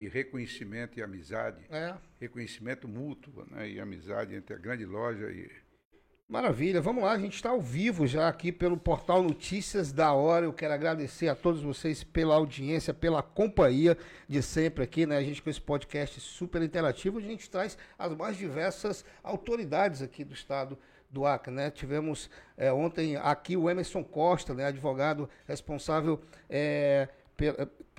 e reconhecimento e amizade. É. Reconhecimento mútuo né, e amizade entre a grande loja e. Maravilha, vamos lá, a gente está ao vivo já aqui pelo portal Notícias da Hora. Eu quero agradecer a todos vocês pela audiência, pela companhia de sempre aqui, né? A gente com esse podcast super interativo, a gente traz as mais diversas autoridades aqui do estado do Acre, né? Tivemos é, ontem aqui o Emerson Costa, né? Advogado responsável é,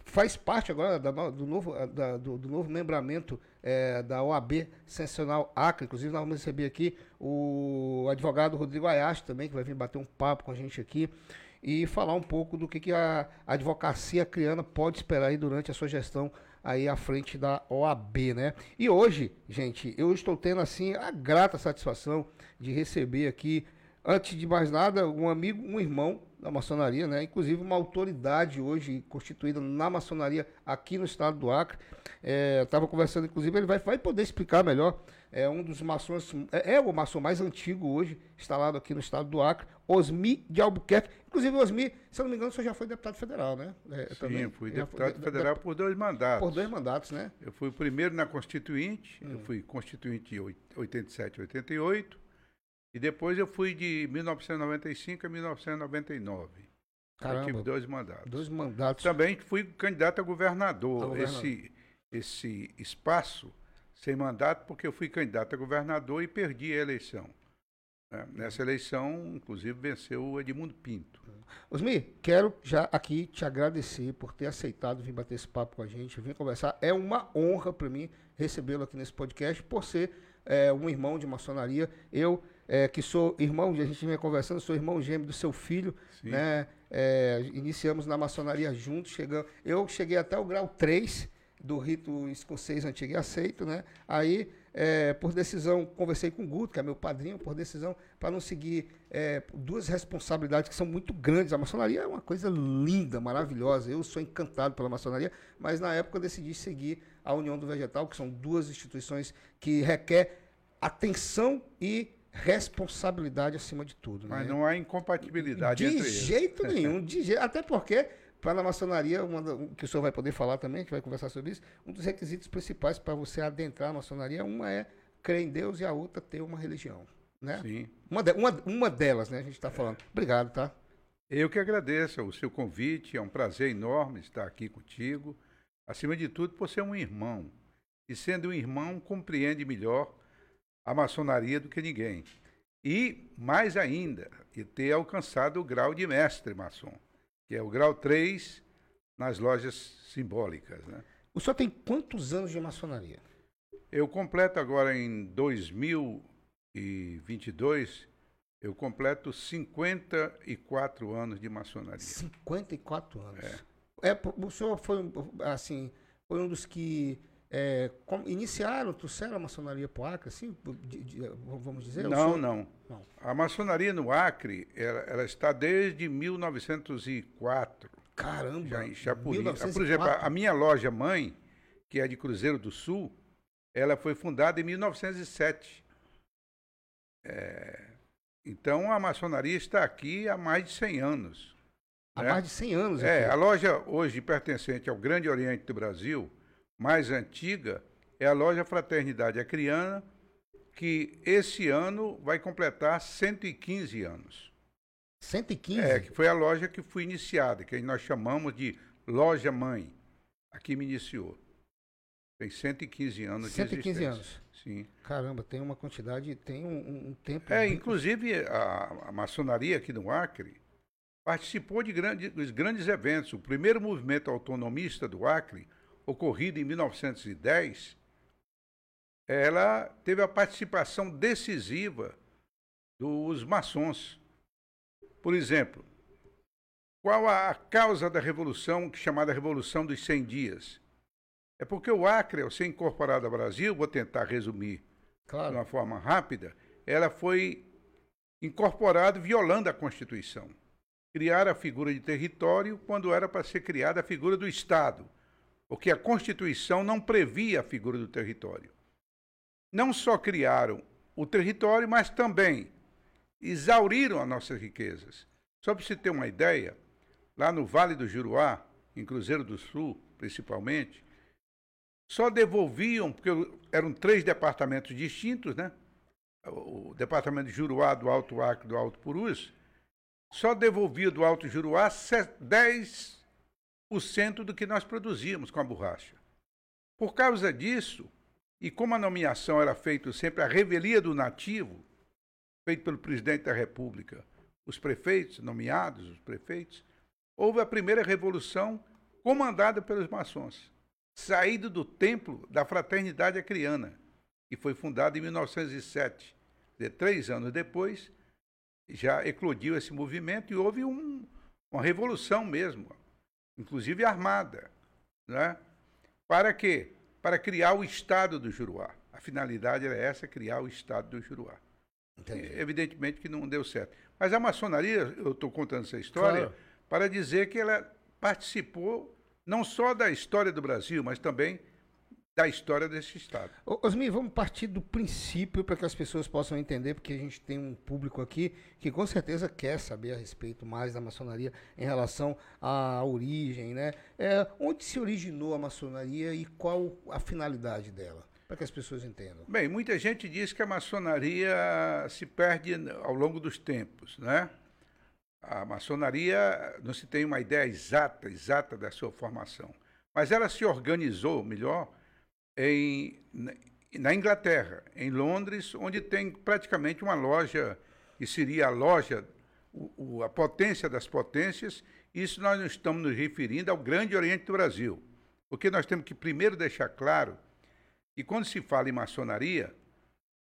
faz parte agora da, do, novo, da, do, do, novo membramento é, da OAB Sensacional Acre. Inclusive, nós vamos receber aqui o advogado Rodrigo Ayashi também, que vai vir bater um papo com a gente aqui e falar um pouco do que, que a advocacia criana pode esperar aí durante a sua gestão aí à frente da OAB, né? E hoje, gente, eu estou tendo assim a grata satisfação de receber aqui, antes de mais nada, um amigo, um irmão da maçonaria, né? Inclusive uma autoridade hoje constituída na maçonaria aqui no estado do Acre. É, Estava conversando, inclusive, ele vai, vai poder explicar melhor. É um dos maçons, é, é, o maçom mais antigo hoje, instalado aqui no estado do Acre, Osmi de Albuquerque. Inclusive, Osmi, se eu não me engano, o senhor já foi deputado federal, né? É, Sim, também. fui deputado foi, federal por dois mandatos. Por dois mandatos, né? Eu fui o primeiro na Constituinte, hum. eu fui Constituinte 87 88 e depois eu fui de 1995 a 1999. Caramba, eu tive dois mandatos. Dois mandatos. Também fui candidato a governador. A governador. Esse, esse espaço sem mandato, porque eu fui candidato a governador e perdi a eleição. É, nessa eleição, inclusive, venceu o Edmundo Pinto. Osmi, quero já aqui te agradecer por ter aceitado vir bater esse papo com a gente, vir conversar. É uma honra para mim recebê-lo aqui nesse podcast, por ser é, um irmão de maçonaria. Eu é, que sou irmão, a gente vinha conversando, sou irmão gêmeo do seu filho, Sim. né? É, iniciamos na maçonaria juntos, chegamos, eu cheguei até o grau 3 do rito escocês antigo e aceito, né? Aí, é, por decisão, conversei com o Guto, que é meu padrinho, por decisão, para não seguir é, duas responsabilidades que são muito grandes. A maçonaria é uma coisa linda, maravilhosa. Eu sou encantado pela maçonaria, mas na época eu decidi seguir a União do Vegetal, que são duas instituições que requer atenção e responsabilidade acima de tudo. Mas né? não há incompatibilidade de entre jeito nenhum, de jeito, até porque para a maçonaria, uma, que o senhor vai poder falar também, que vai conversar sobre isso, um dos requisitos principais para você adentrar a maçonaria, uma é crer em Deus e a outra ter uma religião, né? Sim. Uma, de, uma, uma delas, né? A gente está falando. Obrigado, tá? Eu que agradeço o seu convite, é um prazer enorme estar aqui contigo. Acima de tudo, por ser um irmão. E sendo um irmão, compreende melhor a maçonaria do que ninguém. E, mais ainda, e ter alcançado o grau de mestre maçom, que é o grau 3 nas lojas simbólicas. Né? O senhor tem quantos anos de maçonaria? Eu completo agora em 2022, eu completo 54 anos de maçonaria. 54 anos? É. é o senhor foi, assim, foi um dos que é, como, iniciaram, trouxeram a maçonaria para o Acre, assim, de, de, vamos dizer? Não, não, não, A maçonaria no Acre, ela, ela está desde 1904. Caramba! Já, já por, 1904? por exemplo, a, minha loja mãe, que é de Cruzeiro do Sul, ela foi fundada em 1907. É, então a maçonaria está aqui há mais de 100 anos. Há né? mais de 100 anos. É, aqui. a loja hoje pertencente ao Grande Oriente do Brasil, mais antiga é a loja Fraternidade Acriana, que esse ano vai completar 115 anos. 115? É, que foi a loja que foi iniciada, que nós chamamos de loja mãe. Aqui me iniciou. Tem 115 anos 115 de anos. Sim. Caramba, tem uma quantidade, tem um, um tempo. É, inclusive a, a, maçonaria aqui no Acre participou de grande, dos grandes eventos. O primeiro movimento autonomista do Acre ocorrida em 1910, ela teve a participação decisiva dos maçons. Por exemplo, qual a causa da revolução, chamada Revolução dos 100 Dias? É porque o Acre, ao ser incorporado ao Brasil, vou tentar resumir claro. de uma forma rápida, ela foi incorporada violando a Constituição. Criar a figura de território quando era para ser criada a figura do Estado porque a Constituição não previa a figura do território. Não só criaram o território, mas também exauriram as nossas riquezas. Só para você ter uma ideia, lá no Vale do Juruá, em Cruzeiro do Sul, principalmente, só devolviam, porque eram três departamentos distintos, né? O departamento de Juruá, do Alto Acre, do Alto Purus, só devolvia do Alto Juruá 10% do que nós produzíamos com a borracha. Por causa disso, e como a nomeação era feita sempre a revelia do nativo, feito pelo presidente da República, os prefeitos, nomeados os prefeitos, houve a primeira revolução comandada pelos maçons, saído do templo da Fraternidade Acriana, que foi fundada em 1907. De três anos depois, já eclodiu esse movimento e houve um, uma revolução mesmo, inclusive armada, né? Para quê? Para criar o Estado do Juruá. A finalidade era essa, criar o Estado do Juruá. Entendi. Evidentemente que não deu certo. Mas a maçonaria, eu estou contando essa história claro. para dizer que ela participou não só da história do Brasil, mas também da história desse Estado. Osmir, vamos partir do princípio para que as pessoas possam entender, porque a gente tem um público aqui que com certeza quer saber a respeito mais da maçonaria em relação à origem, né? É, onde se originou a maçonaria e qual a finalidade dela? Para que as pessoas entendam. Bem, muita gente diz que a maçonaria se perde ao longo dos tempos, né? A maçonaria não se tem uma ideia exata, exata da sua formação, mas ela se organizou melhor em, na Inglaterra, em Londres, onde tem praticamente uma loja, que seria a loja, o, o, a potência das potências. Isso nós não estamos nos referindo ao Grande Oriente do Brasil. Porque nós temos que primeiro deixar claro que quando se fala em maçonaria,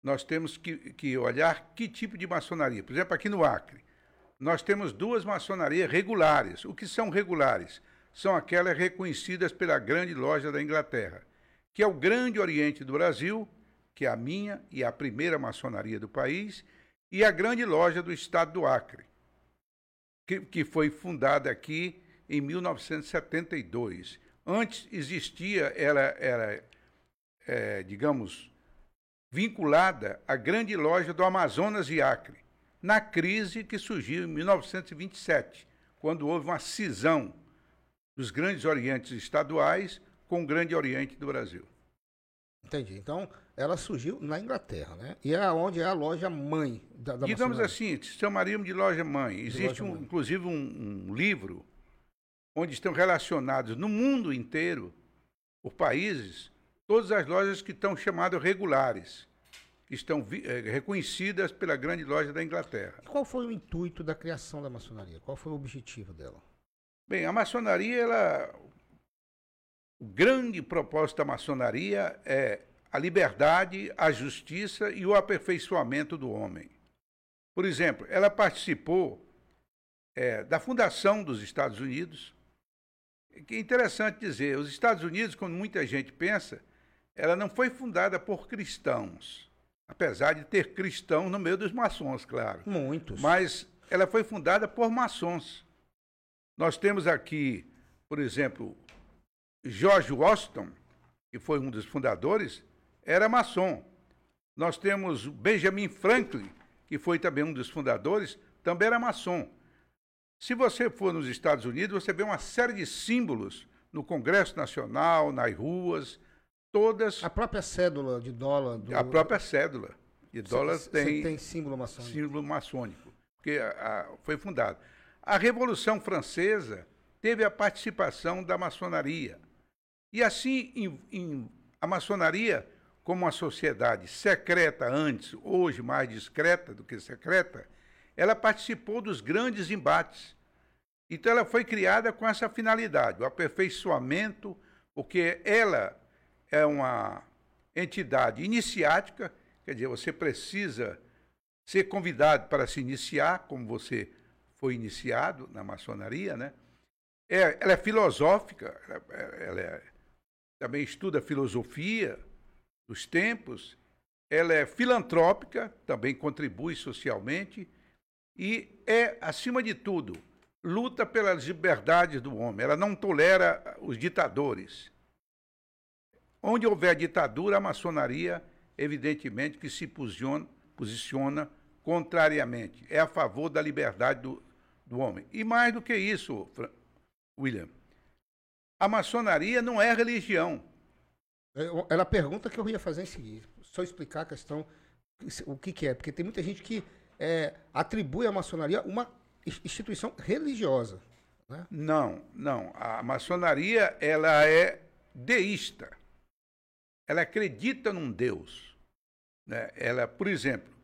nós temos que, que olhar que tipo de maçonaria. Por exemplo, aqui no Acre, nós temos duas maçonarias regulares. O que são regulares? São aquelas reconhecidas pela grande loja da Inglaterra que é o Grande Oriente do Brasil, que é a minha e a primeira maçonaria do país, e a Grande Loja do Estado do Acre, que, foi fundada aqui em 1972. Antes existia, ela era, é, digamos, vinculada à Grande Loja do Amazonas e Acre, na crise que surgiu em 1927, quando houve uma cisão dos grandes orientes estaduais com o Grande Oriente do Brasil. Entendi. Então, ela surgiu na Inglaterra, né? E é onde é a loja mãe da, da Digamos assim, chamaríamos de loja mãe. Existe, loja um, mãe. inclusive, um, um, livro onde estão relacionados no mundo inteiro, por países, todas as lojas que estão chamadas regulares, que estão é, reconhecidas pela grande loja da Inglaterra. E qual foi o intuito da criação da maçonaria? Qual foi o objetivo dela? Bem, a maçonaria, ela, o grande propósito da maçonaria é a liberdade, a justiça e o aperfeiçoamento do homem. Por exemplo, ela participou é, da fundação dos Estados Unidos. Que é interessante dizer, os Estados Unidos, como muita gente pensa, ela não foi fundada por cristãos, apesar de ter cristãos no meio dos maçons, claro. Muitos. Mas ela foi fundada por maçons. Nós temos aqui, por exemplo, George Washington, que foi um dos fundadores, era maçom. Nós temos Benjamin Franklin, que foi também um dos fundadores, também era maçom. Se você for nos Estados Unidos, você vê uma série de símbolos no Congresso Nacional, nas ruas, todas. A própria cédula de dólar. Do... A própria cédula de dólar cê, tem. tem símbolo maçônico. Símbolo maçônico, porque a, a, foi fundado. A Revolução Francesa teve a participação da maçonaria. E assim, em, em, a maçonaria, como uma sociedade secreta antes, hoje mais discreta do que secreta, ela participou dos grandes embates. Então, ela foi criada com essa finalidade, o aperfeiçoamento, porque ela é uma entidade iniciática, quer dizer, você precisa ser convidado para se iniciar, como você foi iniciado na maçonaria, né? É, ela é filosófica, ela, ela é também estuda filosofia dos tempos, ela é filantrópica, também contribui socialmente e é, acima de tudo, luta pelas liberdades do homem. Ela não tolera os ditadores. Onde houver ditadura, a maçonaria, evidentemente, que se posiciona, posiciona contrariamente. É a favor da liberdade do, do homem. E mais do que isso, William, a maçonaria não é religião. Era a pergunta que eu ia fazer em seguida. Só explicar a questão, o que, que é. Porque tem muita gente que é, atribui à maçonaria uma instituição religiosa. Né? Não, não. A maçonaria ela é deísta. Ela acredita num Deus. Né? Ela, por exemplo,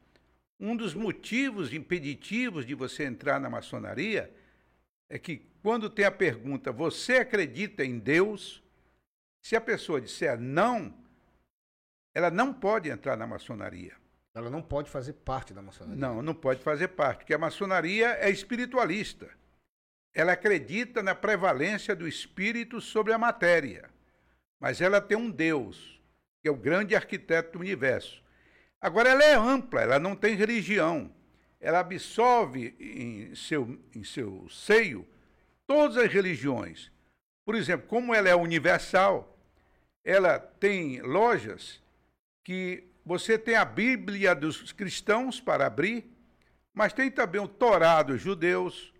um dos motivos impeditivos de você entrar na maçonaria é que quando tem a pergunta, você acredita em Deus? Se a pessoa disser não, ela não pode entrar na maçonaria. Ela não pode fazer parte da maçonaria. Não, não pode fazer parte, porque a maçonaria é espiritualista. Ela acredita na prevalência do espírito sobre a matéria. Mas ela tem um Deus, que é o grande arquiteto do universo. Agora, ela é ampla, ela não tem religião. Ela absorve em seu, em seu seio todas as religiões. Por exemplo, como ela é universal, ela tem lojas que você tem a Bíblia dos cristãos para abrir, mas tem também o Torá dos judeus,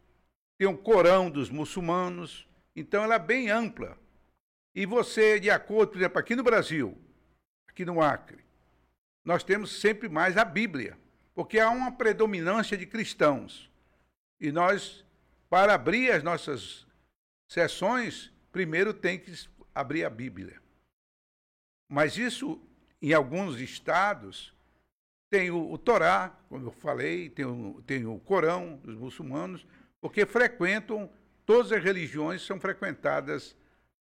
tem o Corão dos muçulmanos, então ela é bem ampla. E você, de acordo, por exemplo, aqui no Brasil, aqui no Acre, nós temos sempre mais a Bíblia, porque há uma predominância de cristãos. E nós, para abrir as nossas sessões, primeiro tem que abrir a Bíblia. Mas isso em alguns estados, tem o, o Torá, como eu falei, tem o, tem o Corão dos muçulmanos, porque frequentam, todas as religiões são frequentadas,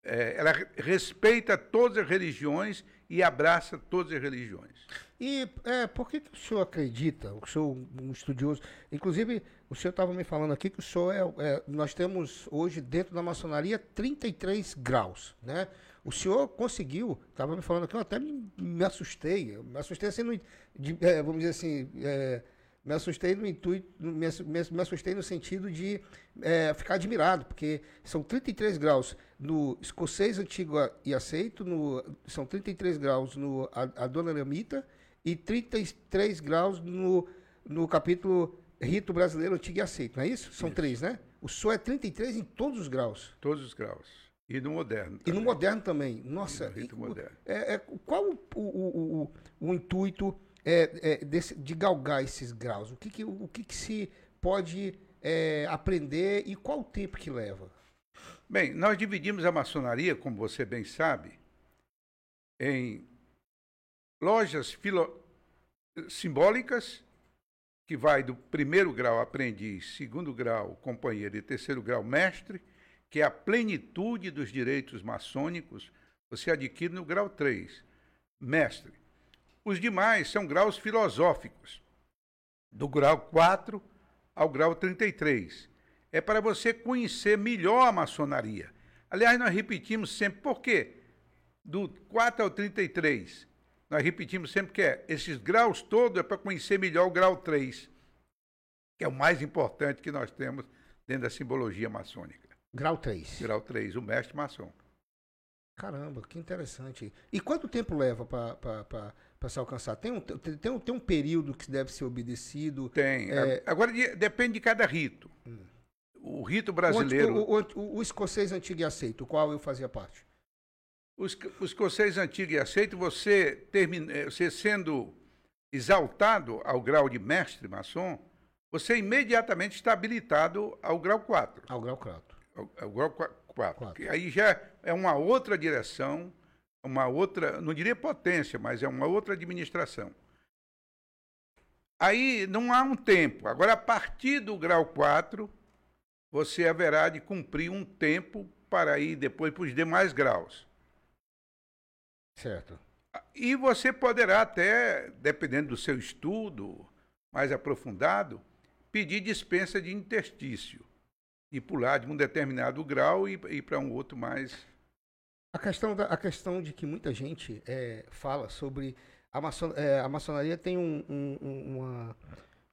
é, ela respeita todas as religiões e abraça todas as religiões. E é, por que, que o senhor acredita, o senhor um estudioso, inclusive o senhor estava me falando aqui que o senhor é, é, nós temos hoje dentro da maçonaria 33 graus, né? O senhor conseguiu, estava me falando aqui, eu até me, me assustei, me assustei assim, no, de, é, vamos dizer assim, é, me assustei no intuito, me, me, assustei no sentido de é, ficar admirado, porque são 33 graus no escocês antigo e aceito, no, são 33 graus no Adoniramita e 33 graus no, no capítulo Rito Brasileiro Antigo e Aceito, não é isso? São isso. três, né? O senhor é 33 em todos os graus. Todos os graus. E no moderno. Também. E no moderno também. Nossa. E moderno. É, é, qual o, o, o, o intuito é, é, desse, de galgar esses graus? O que, que o que, que se pode é, aprender e qual o tempo que leva? Bem, nós dividimos a maçonaria, como você bem sabe, em lojas filo... simbólicas, que vai do primeiro grau aprendiz, segundo grau companheiro e terceiro grau mestre, que é a plenitude dos direitos maçônicos, você adquire no grau 3, mestre. Os demais são graus filosóficos, do grau 4 ao grau 33. É para você conhecer melhor a maçonaria. Aliás, nós repetimos sempre, por quê? Do 4 ao 33, nós repetimos sempre que é, esses graus todos é para conhecer melhor o grau 3, que é o mais importante que nós temos dentro da simbologia maçônica. Grau 3. Grau 3, o mestre maçom. Caramba, que interessante. E quanto tempo leva para se alcançar? Tem um, tem, um, tem um período que deve ser obedecido? Tem. É... Agora depende de cada rito. Hum. O rito brasileiro. O, o, o, o, escocês antigo e aceito, o qual eu fazia parte? O, o escocês antigo e aceito, você, termina, eh, você sendo exaltado ao grau de mestre maçom, você imediatamente está habilitado ao grau 4. Ao grau 4 é o grau 4. Aí já é uma outra direção, uma outra, não diria potência, mas é uma outra administração. Aí não há um tempo. Agora, a partir do grau 4, você haverá de cumprir um tempo para ir depois para os demais graus. Certo. E você poderá até, dependendo do seu estudo mais aprofundado, pedir dispensa de interstício e pular de um determinado grau e ir para um outro mais. A questão, da, a questão de que muita gente é, fala sobre a, maçon, é, a maçonaria tem um, um, uma,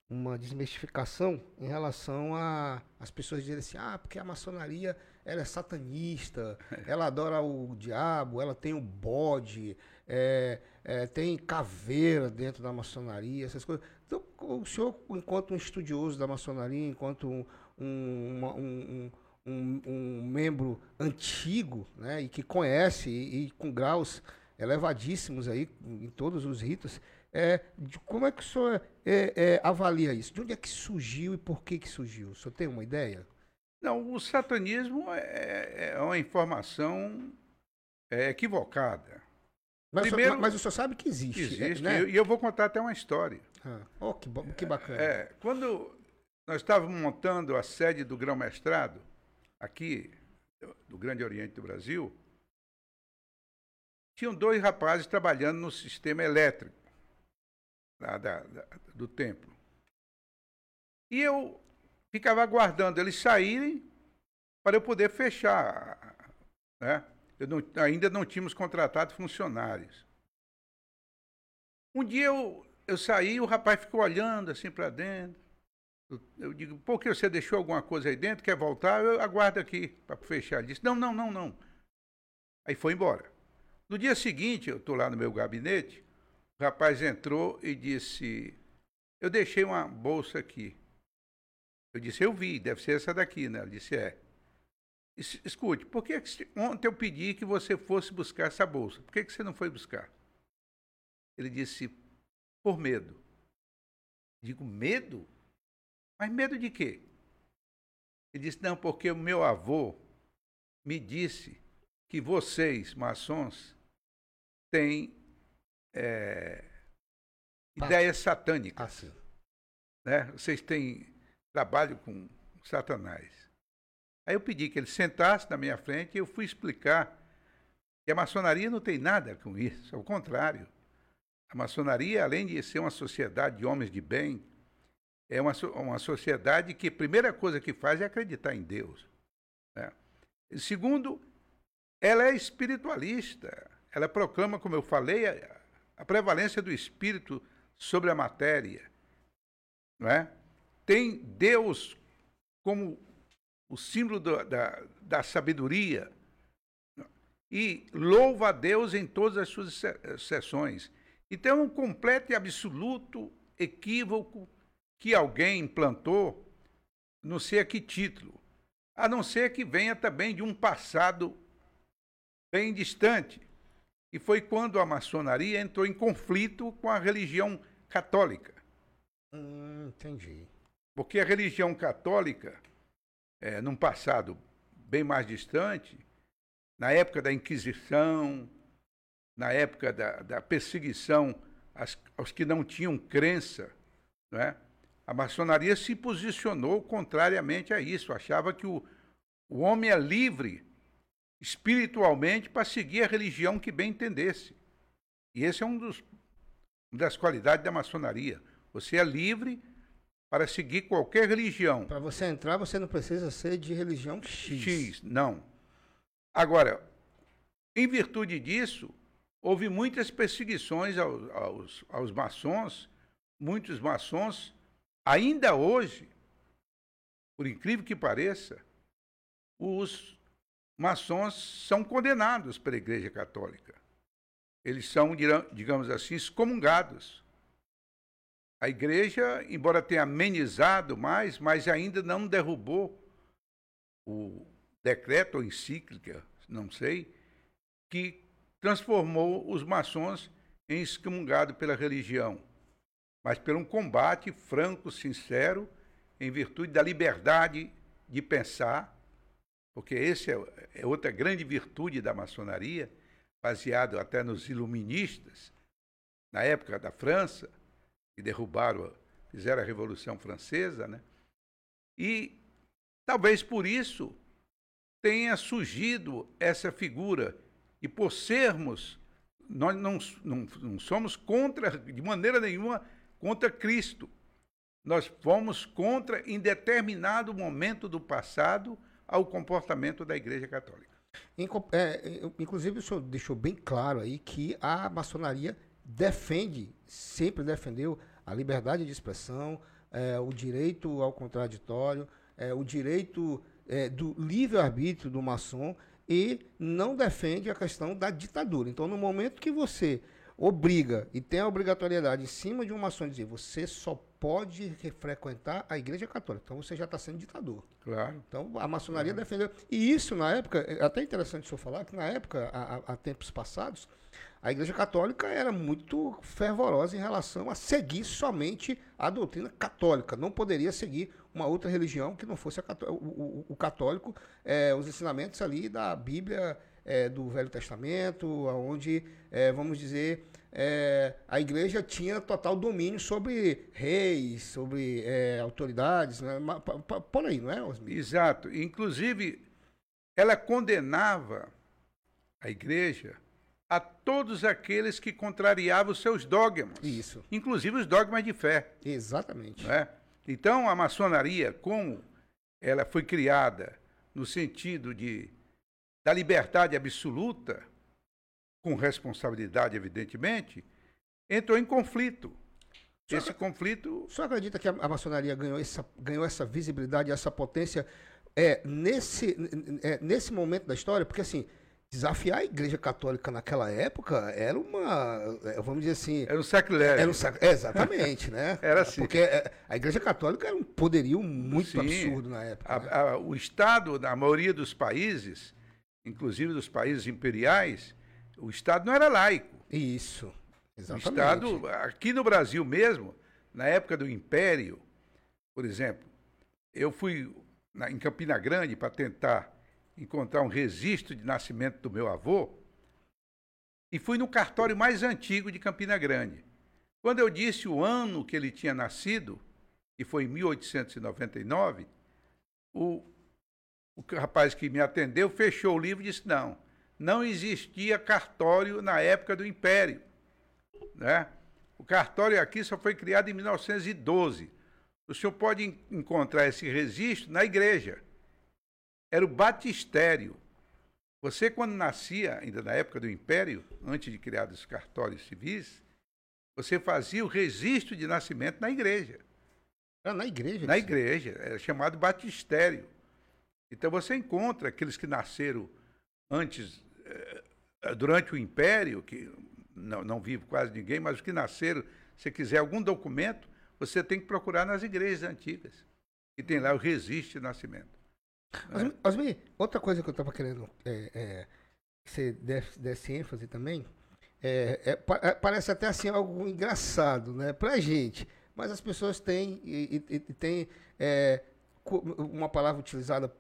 uma desmistificação em relação a as pessoas dizerem assim, ah, porque a maçonaria ela é satanista, ela adora o diabo, ela tem o bode, é, é, tem caveira dentro da maçonaria, essas coisas. Então, o senhor, enquanto um estudioso da maçonaria, enquanto um, um, um, um, membro antigo né, e que conhece e, e, com graus elevadíssimos aí em todos os ritos. É, de como é que o senhor é, é, avalia isso? De onde é que surgiu e por que, que surgiu? O senhor tem uma ideia? Não, o satanismo é, é uma informação é, equivocada. Mas, Primeiro, o senhor, mas o senhor sabe que existe. Existe, né? e eu vou contar até uma história. Ah, oh, que, que bacana. É, quando nós estávamos montando a sede do grão-mestrado, aqui, do Grande Oriente do Brasil, tinham dois rapazes trabalhando no sistema elétrico lá da, da, do templo. E eu ficava aguardando eles saírem para eu poder fechar. Né? Não, ainda não tínhamos contratado funcionários. Um dia eu, eu saí o rapaz ficou olhando assim para dentro. Eu, eu, digo, por que você deixou alguma coisa aí dentro? Quer voltar? Eu aguardo aqui para fechar. Ele disse, não, não, não, não. Aí foi embora. No dia seguinte, eu estou lá no meu gabinete, o rapaz entrou e disse, eu deixei uma bolsa aqui. Eu disse, eu vi, deve ser essa daqui, né? Ele disse, é. Escute, por que, que ontem eu pedi que você fosse buscar essa bolsa? Por que, que você não foi buscar? Ele disse, por medo. Digo, medo? Mas medo de quê? Ele disse, não, porque o meu avô me disse que vocês, maçons, têm é, ideias satânicas. Ah, né? Vocês têm trabalho com Satanás. Aí eu pedi que ele sentasse na minha frente e eu fui explicar que a maçonaria não tem nada com isso, ao contrário. A maçonaria, além de ser uma sociedade de homens de bem, é uma, uma sociedade que a primeira coisa que faz é acreditar em Deus. Né? Segundo, ela é espiritualista. Ela proclama, como eu falei, a, a prevalência do espírito sobre a matéria. Não é? Tem Deus como o símbolo do, da, da sabedoria e louva a Deus em todas as suas sessões. Então, é um completo e absoluto equívoco que alguém implantou, não sei a que título, a não ser que venha também de um passado bem distante, e foi quando a maçonaria entrou em conflito com a religião católica. Hum, entendi. Porque a religião católica, é, num passado bem mais distante, na época da Inquisição, na época da, da perseguição aos, que não tinham crença, não é? a maçonaria se posicionou contrariamente a isso, achava que o, o homem é livre espiritualmente para seguir a religião que bem entendesse. E esse é um dos, uma das qualidades da maçonaria. Você é livre para seguir qualquer religião. Para você entrar, você não precisa ser de religião X. X, não. Agora, em virtude disso, houve muitas perseguições aos, aos, aos maçons, muitos maçons Ainda hoje, por incrível que pareça, os maçons são condenados pela Igreja Católica. Eles são, digamos assim, excomungados. A igreja, embora tenha amenizado mais, mas ainda não derrubou o decreto ou encíclica, não sei, que transformou os maçons em excomungado pela religião mas por um combate franco, sincero, em virtude da liberdade de pensar, porque essa é, é outra grande virtude da maçonaria, baseado até nos iluministas, na época da França, que derrubaram, fizeram a Revolução Francesa, né? E talvez por isso tenha surgido essa figura. E por sermos, nós não, não, não somos contra, de maneira nenhuma, contra Cristo. Nós fomos contra, em determinado momento do passado, ao comportamento da Igreja Católica. É, inclusive, o senhor deixou bem claro aí que a maçonaria defende, sempre defendeu a liberdade de expressão, é, o direito ao contraditório, é, o direito é, do livre-arbítrio do maçom e não defende a questão da ditadura. Então, no momento que você obriga e tem a obrigatoriedade em cima de uma maçom dizer você só pode frequentar a igreja católica. Então você já está sendo ditador. Claro. Então a maçonaria claro. defendeu. E isso na época, é até interessante o senhor falar que na época, há, há tempos passados, a Igreja Católica era muito fervorosa em relação a seguir somente a doutrina católica. Não poderia seguir uma outra religião que não fosse o, o, o, católico, é, os ensinamentos ali da Bíblia é, do Velho Testamento, onde, é, vamos dizer, é, a igreja tinha total domínio sobre reis, sobre é, autoridades, né? por aí, não é, Osmir? Exato. Inclusive, ela condenava a igreja a todos aqueles que contrariavam os seus dogmas. Isso. Inclusive os dogmas de fé. Exatamente. É? Então, a maçonaria, como ela foi criada no sentido de da liberdade absoluta, com responsabilidade, evidentemente, entrou em conflito. Só Esse conflito. O senhor acredita que a, a maçonaria ganhou essa, ganhou essa visibilidade, essa potência é, nesse, é, nesse momento da história? Porque, assim, desafiar a Igreja Católica naquela época era uma, é, vamos dizer assim... Era um sacrilégio. Era um sac... é, exatamente, né? era assim. Porque é, a Igreja Católica era um poderio muito Sim, absurdo na época. A, né? a, o Estado, na maioria dos países, inclusive dos países imperiais, o Estado não era laico. Isso, exatamente. O Estado, aqui no Brasil mesmo, na época do Império, por exemplo, eu fui na, em Campina Grande para tentar encontrar um registro de nascimento do meu avô e fui no cartório mais antigo de Campina Grande. Quando eu disse o ano que ele tinha nascido, que foi em 1899, o, o rapaz que me atendeu fechou o livro e disse: não, não existia cartório na época do Império. Né? O cartório aqui só foi criado em 1912. O senhor pode encontrar esse registro na igreja era o batistério. Você, quando nascia, ainda na época do Império, antes de criar os cartórios civis, você fazia o registro de nascimento na igreja. Ah, na igreja? Na igreja. Era chamado batistério. Então você encontra aqueles que nasceram antes, eh, durante o Império, que não, não vive quase ninguém, mas os que nasceram, se quiser algum documento, você tem que procurar nas igrejas antigas. E tem lá o registro de nascimento. Osmi, outra coisa que eu estava querendo é, é, que você desse, desse ênfase também, é, é, é, parece até assim algo engraçado, né, pra gente, mas as pessoas têm, e, e, e têm é, uma palavra utilizada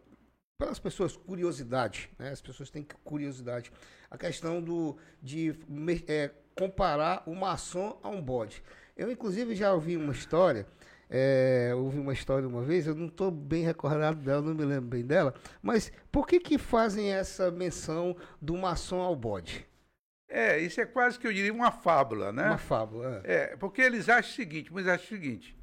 pelas pessoas, curiosidade, né, as pessoas têm curiosidade, a questão do, de é, comparar o maçom a um bode. Eu, inclusive, já ouvi uma história é, ouvi uma história uma vez, eu não estou bem recordado dela, não me lembro bem dela, mas por que que fazem essa menção do maçom ao bode? É, isso é quase que eu diria uma fábula, né? Uma fábula, é. é porque eles acham o seguinte, mas acham o seguinte,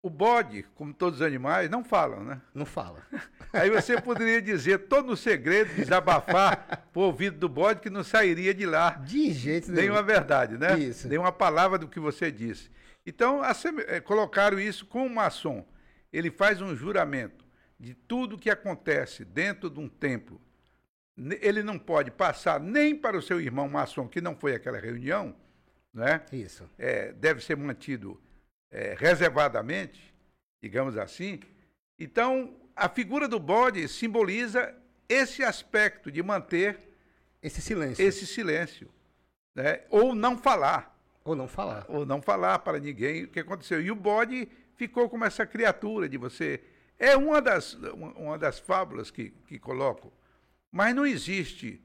o bode, como todos os animais, não falam, né? Não fala. Aí você poderia dizer todo o segredo, desabafar pro ouvido do bode que não sairia de lá. De jeito nenhum. Nenhuma verdade, né? Isso. Nenhuma palavra do que você disse. Então, é, colocaram isso com o maçom. Ele faz um juramento de tudo que acontece dentro de um templo. Ele não pode passar nem para o seu irmão maçom, que não foi aquela reunião, né? Isso. É, deve ser mantido é, reservadamente, digamos assim. Então, a figura do bode simboliza esse aspecto de manter esse silêncio. Esse silêncio, né? Ou não falar. Ou não falar. Ou não falar para ninguém o que aconteceu. E o bode ficou como essa criatura de você. É uma das, uma das fábulas que, que coloco. Mas não existe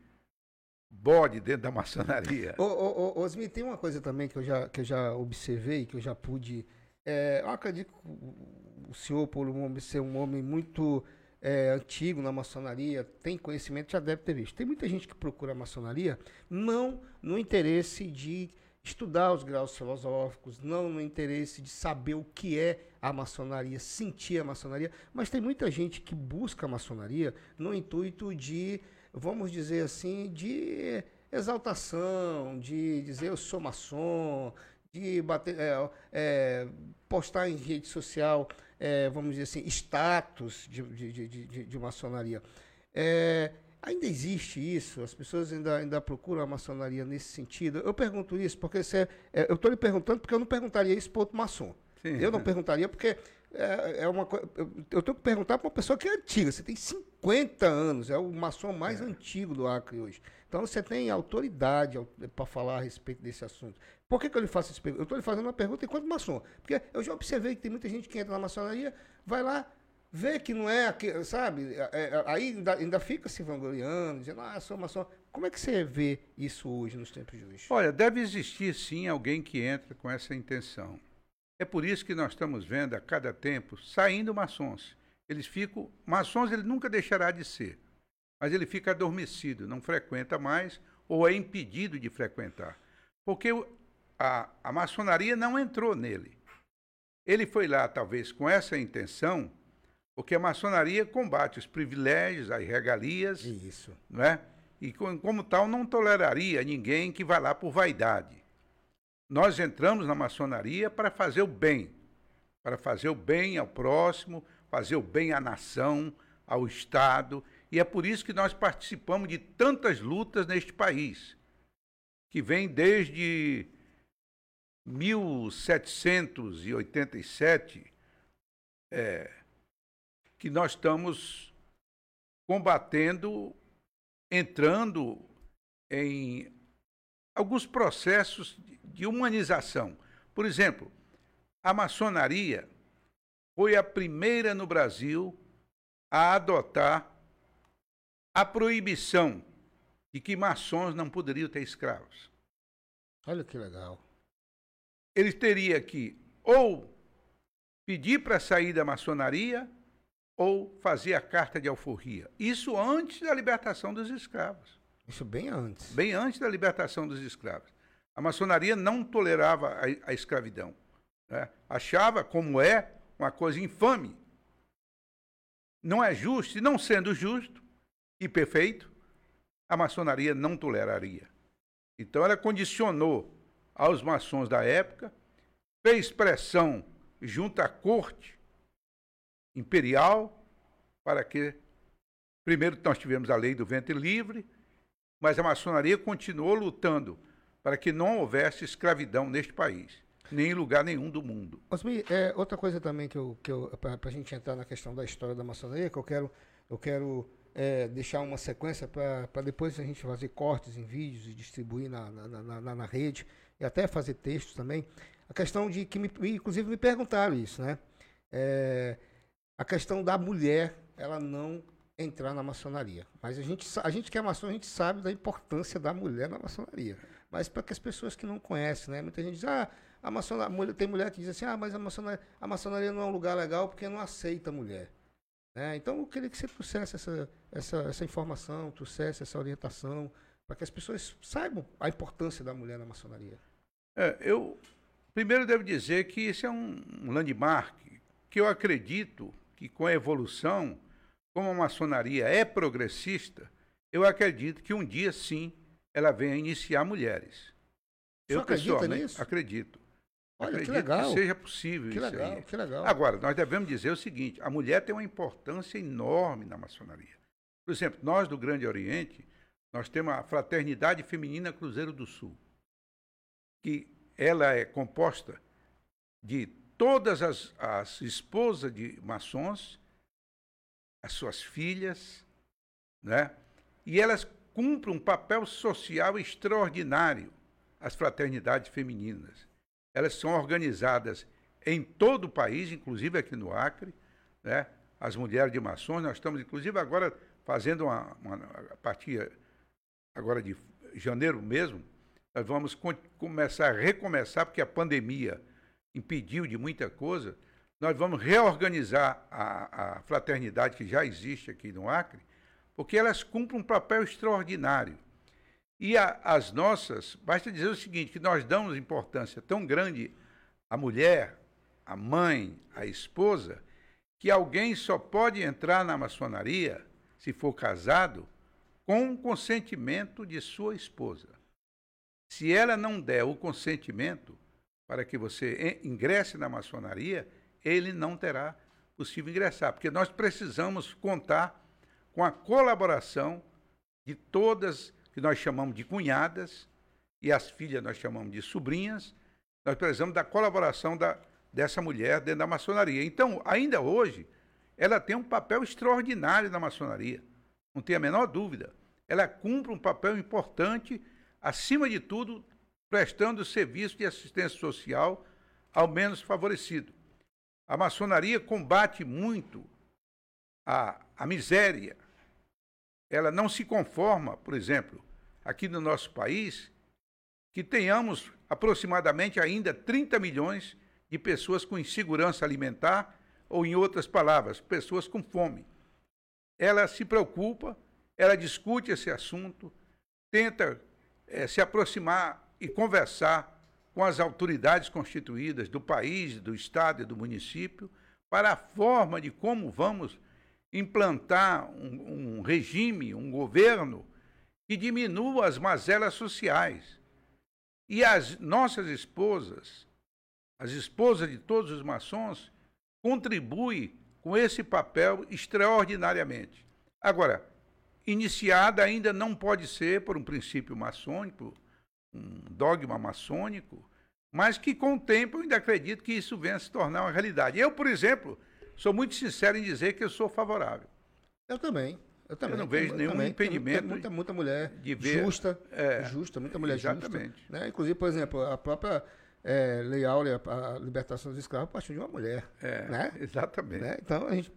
bode dentro da maçonaria. Ô, ô, ô, Osmi, tem uma coisa também que eu já, que eu já observei, que eu já pude. É, eu acredito que o senhor, por um homem, ser um homem muito é, antigo na maçonaria, tem conhecimento, já deve ter visto. Tem muita gente que procura a maçonaria não no interesse de estudar os graus filosóficos, não no interesse de saber o que é a maçonaria, sentir a maçonaria, mas tem muita gente que busca a maçonaria no intuito de, vamos dizer assim, de exaltação, de dizer eu sou maçom, de bater, é, é, postar em rede social, é, vamos dizer assim, status de, de, de, de, maçonaria. É, Ainda existe isso? As pessoas ainda, ainda procuram a maçonaria nesse sentido? Eu pergunto isso porque você, é, eu estou lhe perguntando porque eu não perguntaria isso para outro maçom. Sim, eu não é. perguntaria porque é, é uma Eu, eu tenho que perguntar para uma pessoa que é antiga. Você tem 50 anos, é o maçom mais é. antigo do Acre hoje. Então você tem autoridade para falar a respeito desse assunto. Por que, que eu lhe faço esse pergunta? Eu estou lhe fazendo uma pergunta enquanto maçom. Porque eu já observei que tem muita gente que entra na maçonaria, vai lá, vê que não é, sabe? É, é, aí ainda, ainda fica se vangloriando, dizendo, ah, sou maçom. Como é que você vê isso hoje, nos tempos de hoje? Olha, deve existir sim alguém que entra com essa intenção. É por isso que nós estamos vendo a cada tempo saindo maçons. Eles ficam. Maçons ele nunca deixará de ser, mas ele fica adormecido, não frequenta mais ou é impedido de frequentar. Porque a, a maçonaria não entrou nele. Ele foi lá, talvez, com essa intenção porque a maçonaria combate os privilégios, as regalias. Isso. Não é? E como tal, não toleraria ninguém que vá lá por vaidade. Nós entramos na maçonaria para fazer o bem, para fazer o bem ao próximo, fazer o bem à nação, ao Estado. E é por isso que nós participamos de tantas lutas neste país, que vem desde 1787. É, que nós estamos combatendo, entrando em alguns processos de humanização. Por exemplo, a maçonaria foi a primeira no Brasil a adotar a proibição de que maçons não poderiam ter escravos. Olha que legal. Ele teria que ou pedir para sair da maçonaria ou fazia a carta de alforria. Isso antes da libertação dos escravos. Isso bem antes. Bem antes da libertação dos escravos. A maçonaria não tolerava a, a escravidão. Né? Achava, como é, uma coisa infame. Não é justo, e não sendo justo e perfeito, a maçonaria não toleraria. Então ela condicionou aos maçons da época, fez pressão junto à corte imperial, para que, primeiro, nós tivemos a lei do ventre livre, mas a maçonaria continuou lutando para que não houvesse escravidão neste país, nem em lugar nenhum do mundo. Osmi, é, outra coisa também que eu, que eu para a gente entrar na questão da história da maçonaria, que eu quero, eu quero é, deixar uma sequência para depois a gente fazer cortes em vídeos e distribuir na, na, na, na, rede e até fazer textos também. A questão de que, me, inclusive, me perguntaram isso, né? É, a questão da mulher ela não entrar na maçonaria. Mas a gente, a gente que é maçom, a gente sabe da importância da mulher na maçonaria. Mas para que as pessoas que não conhecem, né? Muita gente diz, ah, a maçonaria, tem mulher que diz assim, ah, mas a maçonaria, a maçonaria não é um lugar legal porque não aceita mulher. Né? Então eu queria que você trouxesse essa, essa, essa informação, trouxesse essa orientação, para que as pessoas saibam a importância da mulher na maçonaria. É, eu primeiro devo dizer que isso é um landmark que eu acredito que com a evolução, como a maçonaria é progressista, eu acredito que um dia sim ela venha iniciar mulheres. Você eu pessoalmente nisso? acredito. Olha, acredito que, legal. que seja possível que isso legal, aí. Que legal. Agora, nós devemos dizer o seguinte: a mulher tem uma importância enorme na maçonaria. Por exemplo, nós do Grande Oriente, nós temos a Fraternidade Feminina Cruzeiro do Sul, que ela é composta de todas as, as esposas de maçons, as suas filhas, né? e elas cumprem um papel social extraordinário, as fraternidades femininas. Elas são organizadas em todo o país, inclusive aqui no Acre, né? as mulheres de maçons, nós estamos inclusive agora fazendo uma, uma a partir agora de janeiro mesmo, nós vamos começar a recomeçar, porque a pandemia impediu de muita coisa, nós vamos reorganizar a, a fraternidade que já existe aqui no Acre, porque elas cumprem um papel extraordinário. E a, as nossas, basta dizer o seguinte, que nós damos importância tão grande à mulher, à mãe, à esposa, que alguém só pode entrar na maçonaria, se for casado, com o consentimento de sua esposa. Se ela não der o consentimento, para que você ingresse na maçonaria, ele não terá possível ingressar, porque nós precisamos contar com a colaboração de todas que nós chamamos de cunhadas e as filhas nós chamamos de sobrinhas. Nós precisamos da colaboração da, dessa mulher dentro da maçonaria. Então, ainda hoje, ela tem um papel extraordinário na maçonaria, não tem a menor dúvida. ela cumpre um papel importante, acima de tudo, prestando serviço de assistência social ao menos favorecido. A maçonaria combate muito a, a miséria. Ela não se conforma, por exemplo, aqui no nosso país, que tenhamos aproximadamente ainda 30 milhões de pessoas com insegurança alimentar, ou, em outras palavras, pessoas com fome. Ela se preocupa, ela discute esse assunto, tenta é, se aproximar e conversar com as autoridades constituídas do país, do estado e do município, para a forma de como vamos implantar um, um regime, um governo que diminua as mazelas sociais. E as nossas esposas, as esposas de todos os maçons, contribuem com esse papel extraordinariamente. Agora, iniciada ainda não pode ser por um princípio maçônico, um dogma maçônico, mas que com o tempo eu ainda acredito que isso venha a se tornar uma realidade. Eu, por exemplo, sou muito sincero em dizer que eu sou favorável. Eu também. Eu também. Eu não vejo nenhum também, impedimento. Tem muita, muita mulher ver, justa, é, justa, muita mulher exatamente. justa. Né? Inclusive, por exemplo, a própria é, Lei Áurea, a libertação dos escravos, partiu de uma mulher. É, né? Exatamente. Né? Então, a gente,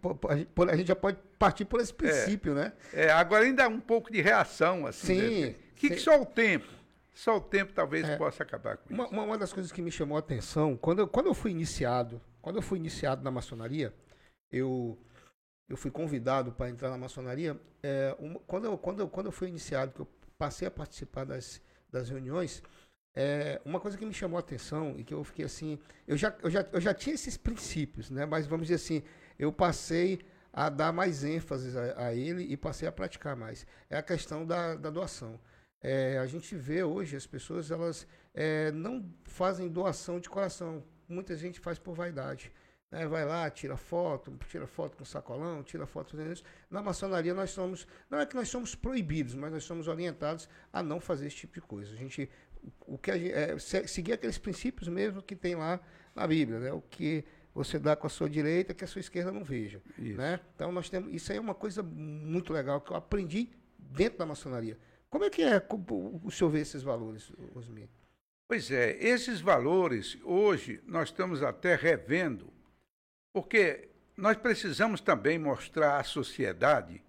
a gente já pode partir por esse princípio, né? É, agora ainda há um pouco de reação, assim. Sim. Né? Que, que só o tempo. Só o tempo talvez é, possa acabar com uma, isso. Uma, das coisas que me chamou a atenção, quando eu, quando eu fui iniciado, quando eu fui iniciado na maçonaria, eu, eu fui convidado para entrar na maçonaria. É, uma, quando, eu, quando, eu, quando eu fui iniciado, que eu passei a participar das, das reuniões, é, uma coisa que me chamou a atenção e que eu fiquei assim, eu já, eu, já, eu já tinha esses princípios, né? Mas vamos dizer assim, eu passei a dar mais ênfase a, a ele e passei a praticar mais. É a questão da, da doação. É, a gente vê hoje as pessoas elas é, não fazem doação de coração. Muita gente faz por vaidade. Né? Vai lá, tira foto, tira foto com sacolão, tira foto fazendo isso. Na maçonaria nós somos, não é que nós somos proibidos, mas nós somos orientados a não fazer esse tipo de coisa. A gente, o que a gente, é, seguir aqueles princípios mesmo que tem lá na Bíblia, né? O que você dá com a sua direita que a sua esquerda não veja, isso. né? Então nós temos, isso aí é uma coisa muito legal que eu aprendi dentro da maçonaria. Como é que é o senhor vê esses valores, Osmir? Pois é, esses valores, hoje, nós estamos até revendo, porque nós precisamos também mostrar à sociedade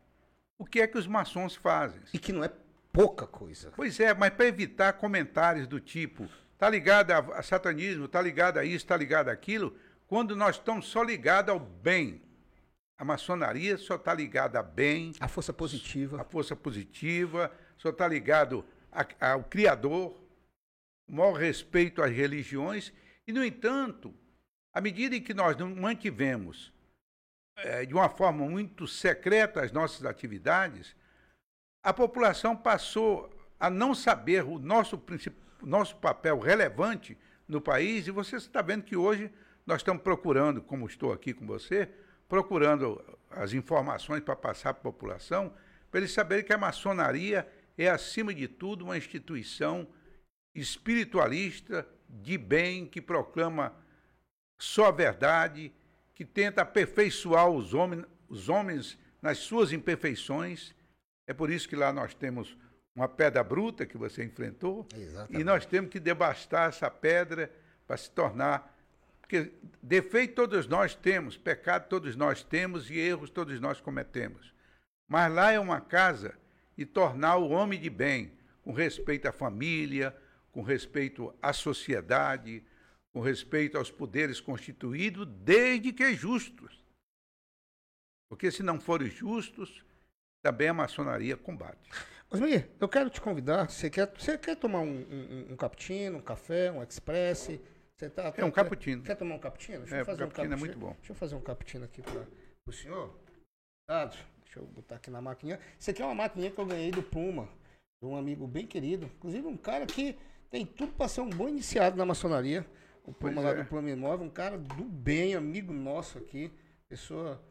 o que é que os maçons fazem. E que não é pouca coisa. Pois é, mas para evitar comentários do tipo, tá ligado a, a satanismo, tá ligado a isso, tá ligado aquilo, quando nós estamos só ligados ao bem. A maçonaria só está ligada a bem. A força positiva. A força positiva, só está ligado a, ao Criador, maior respeito às religiões, e, no entanto, à medida em que nós não mantivemos é, de uma forma muito secreta as nossas atividades, a população passou a não saber o nosso, nosso papel relevante no país, e você está vendo que hoje nós estamos procurando, como estou aqui com você, procurando as informações para passar para a população, para eles saberem que a maçonaria é, acima de tudo, uma instituição espiritualista de bem que proclama só a verdade, que tenta aperfeiçoar os homens, os homens nas suas imperfeições. É por isso que lá nós temos uma pedra bruta que você enfrentou Exatamente. e nós temos que debastar essa pedra para se tornar porque defeito todos nós temos, pecado todos nós temos e erros todos nós cometemos. Mas lá é uma casa e tornar o homem de bem, com respeito à família, com respeito à sociedade, com respeito aos poderes constituídos, desde que justos. Porque se não forem justos, também a maçonaria combate. Osmir, eu quero te convidar. Você quer, você quer tomar um, um, um cappuccino, um café, um express? Você tá, é um cappuccino. Quer tomar um cappuccino? Deixa é, eu fazer um cappuccino é muito bom. Deixa eu fazer um cappuccino aqui para o senhor. Dado. Deixa eu botar aqui na maquininha. Isso aqui é uma maquininha que eu ganhei do Puma, de um amigo bem querido. Inclusive um cara que tem tudo para ser um bom iniciado na maçonaria. O Puma lá é. do Plano Imóvel, um cara do bem, amigo nosso aqui. Pessoa,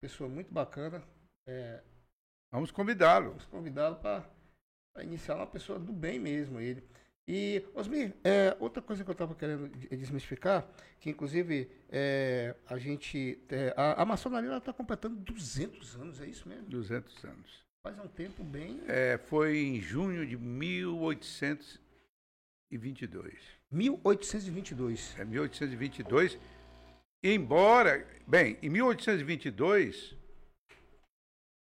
pessoa muito bacana. É, vamos convidá-lo. Vamos convidá-lo para iniciar uma pessoa do bem mesmo, ele. E, Osmir, é, outra coisa que eu estava querendo desmistificar, que inclusive é, a gente. É, a, a, maçonaria está completando 200 anos, é isso mesmo? 200 anos. Faz um tempo bem. É, foi em junho de 1822. 1822. É 1822. Embora, bem, em 1822,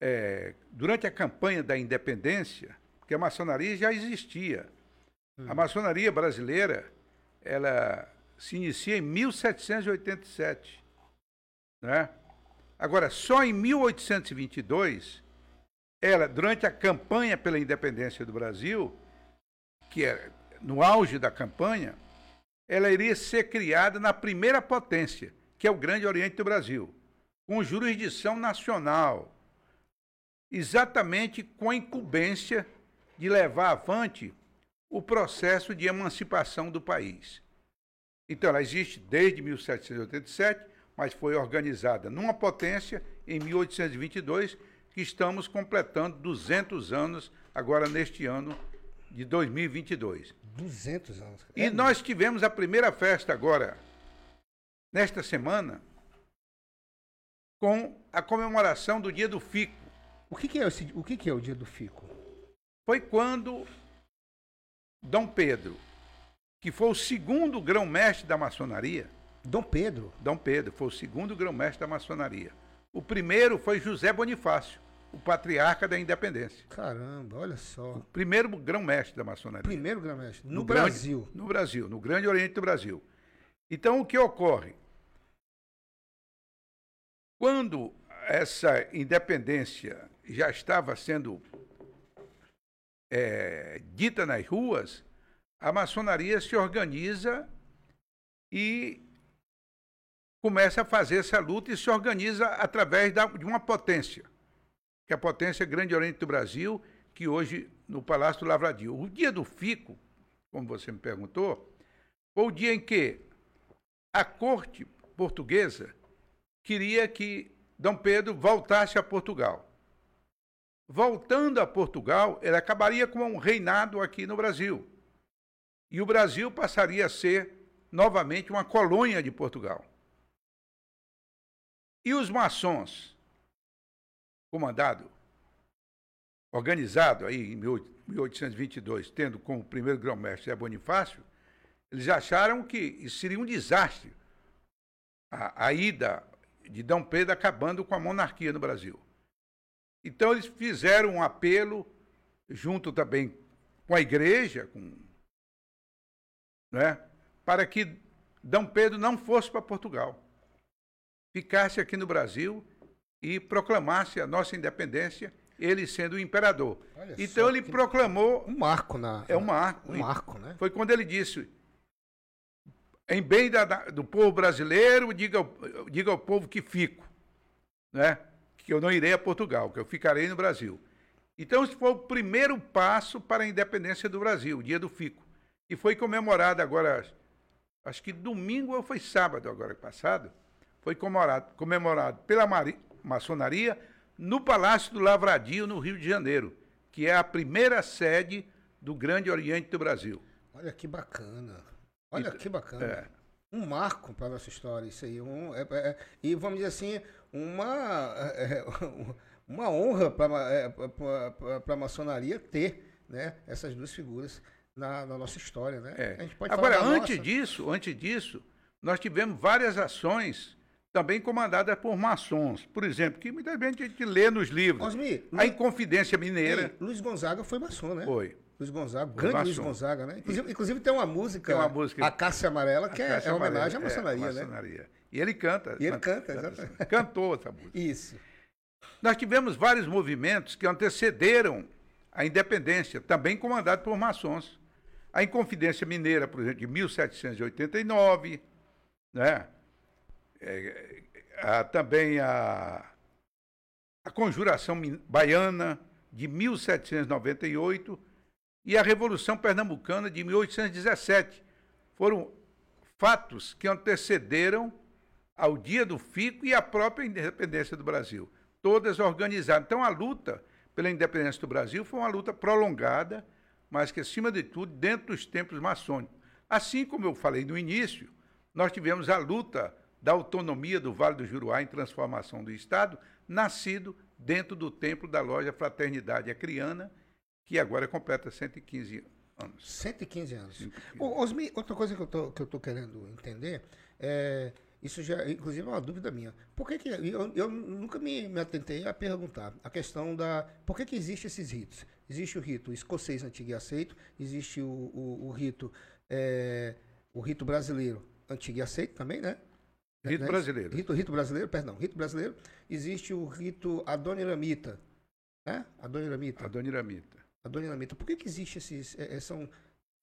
é, durante a campanha da independência, porque a maçonaria já existia. A maçonaria brasileira, ela se inicia em 1787, né? Agora, só em 1822, ela, durante a campanha pela independência do Brasil, que é no auge da campanha, ela iria ser criada na primeira potência, que é o Grande Oriente do Brasil, com jurisdição nacional, exatamente com a incumbência de levar avante o processo de emancipação do país. Então, ela existe desde 1787, mas foi organizada numa potência em 1822, que estamos completando 200 anos agora neste ano de 2022. 200 anos. E é nós tivemos a primeira festa agora, nesta semana, com a comemoração do Dia do Fico. O que, que é, esse, o que, que é o Dia do Fico? Foi quando Dom Pedro, que foi o segundo grão-mestre da maçonaria. Dom Pedro? Dom Pedro, foi o segundo grão-mestre da maçonaria. O primeiro foi José Bonifácio, o patriarca da independência. Caramba, olha só. O primeiro grão-mestre da maçonaria. Primeiro grão-mestre. No, No Brasil. Grande, no Brasil, no Grande Oriente do Brasil. Então, o que ocorre? Quando essa independência já estava sendo é, dita nas ruas, a maçonaria se organiza e começa a fazer essa luta e se organiza através da, de uma potência, que é a potência Grande Oriente do Brasil, que hoje no Palácio do Lavradio. O dia do Fico, como você me perguntou, foi o dia em que a corte portuguesa queria que Dom Pedro voltasse a Portugal. Voltando a Portugal, ele acabaria com um reinado aqui no Brasil. E o Brasil passaria a ser novamente uma colônia de Portugal. E os maçons, comandado, organizado aí em 1822, tendo como primeiro grão-mestre Zé Bonifácio, eles acharam que seria um desastre a, a ida de Dom Pedro acabando com a monarquia no Brasil. Então eles fizeram um apelo, junto também com a igreja, com, né, para que Dom Pedro não fosse para Portugal, ficasse aqui no Brasil e proclamasse a nossa independência, ele sendo o imperador. Olha então ele proclamou, Um marco na. é um marco, Um marco, né? foi quando ele disse: em bem da- da- do povo brasileiro, diga, ao- diga ao povo que fico, né? Que eu não irei a Portugal, que eu ficarei no Brasil. Então, esse foi o primeiro passo para a independência do Brasil, o dia do fico. E foi comemorado agora, acho que domingo ou foi sábado agora passado, foi comemorado, comemorado pela mari- maçonaria no Palácio do Lavradio, no Rio de Janeiro, que é a primeira sede do Grande Oriente do Brasil. Olha que bacana. Olha Então, que bacana. é. Um marco para nossa história, isso aí. Um, é- é- e vamos dizer assim, uma, é, uma honra para a maçonaria ter né, essas duas figuras na, na nossa história. Né? É. Agora, antes nossa. disso, antes disso, nós tivemos várias ações também comandadas por maçons. Por exemplo, que muitas vezes a gente lê nos livros. Osmi, A Inconfidência Mineira Ei, Luiz Gonzaga foi maçom, né? foi. Luiz Gonzaga, grande Luiz maçom. Gonzaga, né? Inclusive, inclusive tem uma música, Tem uma música- A Cássia Amarela, que é, é homenagem à maçonaria, é, né? E ele canta. E ele canta, exatamente. Cantou essa música. Isso. Nós tivemos vários movimentos que antecederam a independência, também comandados por maçons. A Inconfidência Mineira, por exemplo, de 1789, né? É, a- também a, a Conjuração Baiana, de 1798, e a Revolução Pernambucana, de 1817. Foram fatos que antecederam ao dia do Fico e à própria independência do Brasil. Todas organizadas. Então, a luta pela independência do Brasil foi uma luta prolongada, mas que, acima de tudo, dentro dos templos maçônicos. Assim como eu falei no início, nós tivemos a luta da autonomia do Vale do Juruá em transformação do Estado, nascido dentro do templo da loja Fraternidade Acriana, que agora completa 115 anos. 115 anos. 115. Osmi, outra coisa que eu tô querendo entender é. Isso já, inclusive, é uma dúvida minha. Por que, que eu, eu nunca me, me atentei a perguntar a questão da. Por que, que existem esses ritos? Existe o rito escocês antigo e aceito, existe o, o, o rito é, o rito brasileiro antigo e aceito também, né? Rito né? brasileiro. Rito, rito brasileiro, perdão, rito brasileiro. Existe o rito adoniramita, né? Adoniramita. Adoniramita. Adoniramita. Por que que existe esses, é, é, são,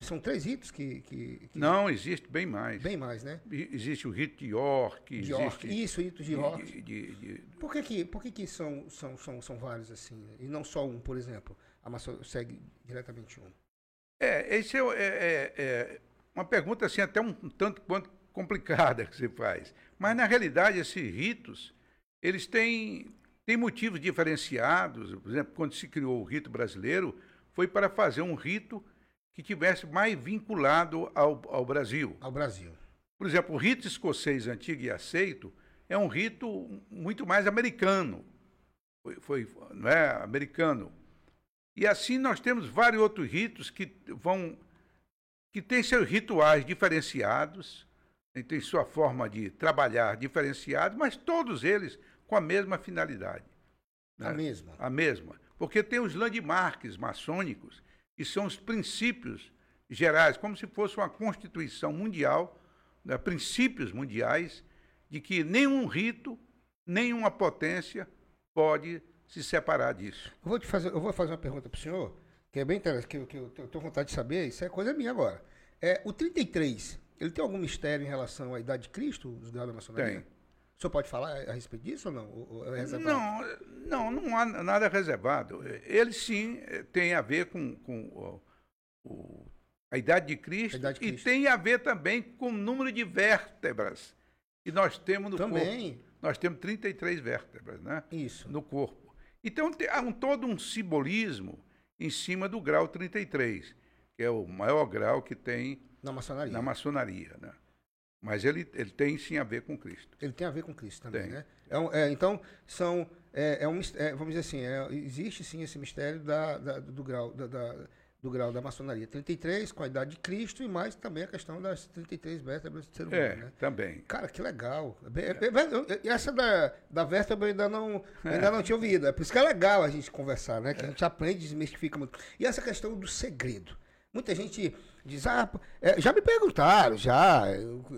são três ritos que, que, que, Não, existe bem mais. Bem mais, né? Existe o rito de York. De York. Isso, o rito de York. De, de, de, por que que, por que, que são, são, são, são vários assim? E não só um, por exemplo? A maçã segue diretamente um. É, esse é, é, é, é uma pergunta assim até um tanto quanto complicada que se faz. Mas, na realidade, esses ritos, eles têm, têm motivos diferenciados. Por exemplo, quando se criou o rito brasileiro, foi para fazer um rito que tivesse mais vinculado ao, ao Brasil. Ao Brasil. Por exemplo, o rito escocês antigo e aceito é um rito muito mais americano. Foi, foi não é, americano. E assim nós temos vários outros ritos que vão que têm seus rituais diferenciados, tem sua forma de trabalhar diferenciada, mas todos eles com a mesma finalidade. Né? A mesma. A mesma. Porque tem os landmarks maçônicos, que são os princípios gerais, como se fosse uma constituição mundial, né, princípios mundiais, de que nenhum rito, nenhuma potência pode se separar disso. Eu vou, te fazer, eu vou fazer uma pergunta para o senhor, que é bem interessante, que, que eu tenho vontade de saber, isso é coisa minha agora. É, o 33, ele tem algum mistério em relação à idade de Cristo, os graus da maçonaria? Tem. O senhor pode falar a respeito disso ou não? Ou é não, não, não há nada reservado. Ele sim tem a ver com, com o, o, a, idade de Cristo, idade de Cristo e tem a ver também com o número de vértebras que nós temos no também. corpo. Nós temos 33 vértebras né? Isso. no corpo. Então há um, todo um simbolismo em cima do grau 33, que é o maior grau que tem na maçonaria. Na maçonaria, né? Mas ele, ele tem sim a ver com Cristo. Ele tem a ver com Cristo também, tem. né? É, é, então, são. É, é um, é, vamos dizer assim, é, existe sim esse mistério da, da do, grau, da, da, do grau da maçonaria. 33, com a idade de Cristo, e mais também a questão das 33 vértebras do ser humano. É, né? também. Cara, que legal. É, essa da, da vértebra eu ainda não, ainda não tinha ouvido. É por isso que é legal a gente conversar, né? Que a gente aprende e desmistifica muito. E essa questão do segredo. Muita gente diz, ah, é, já me perguntaram, já.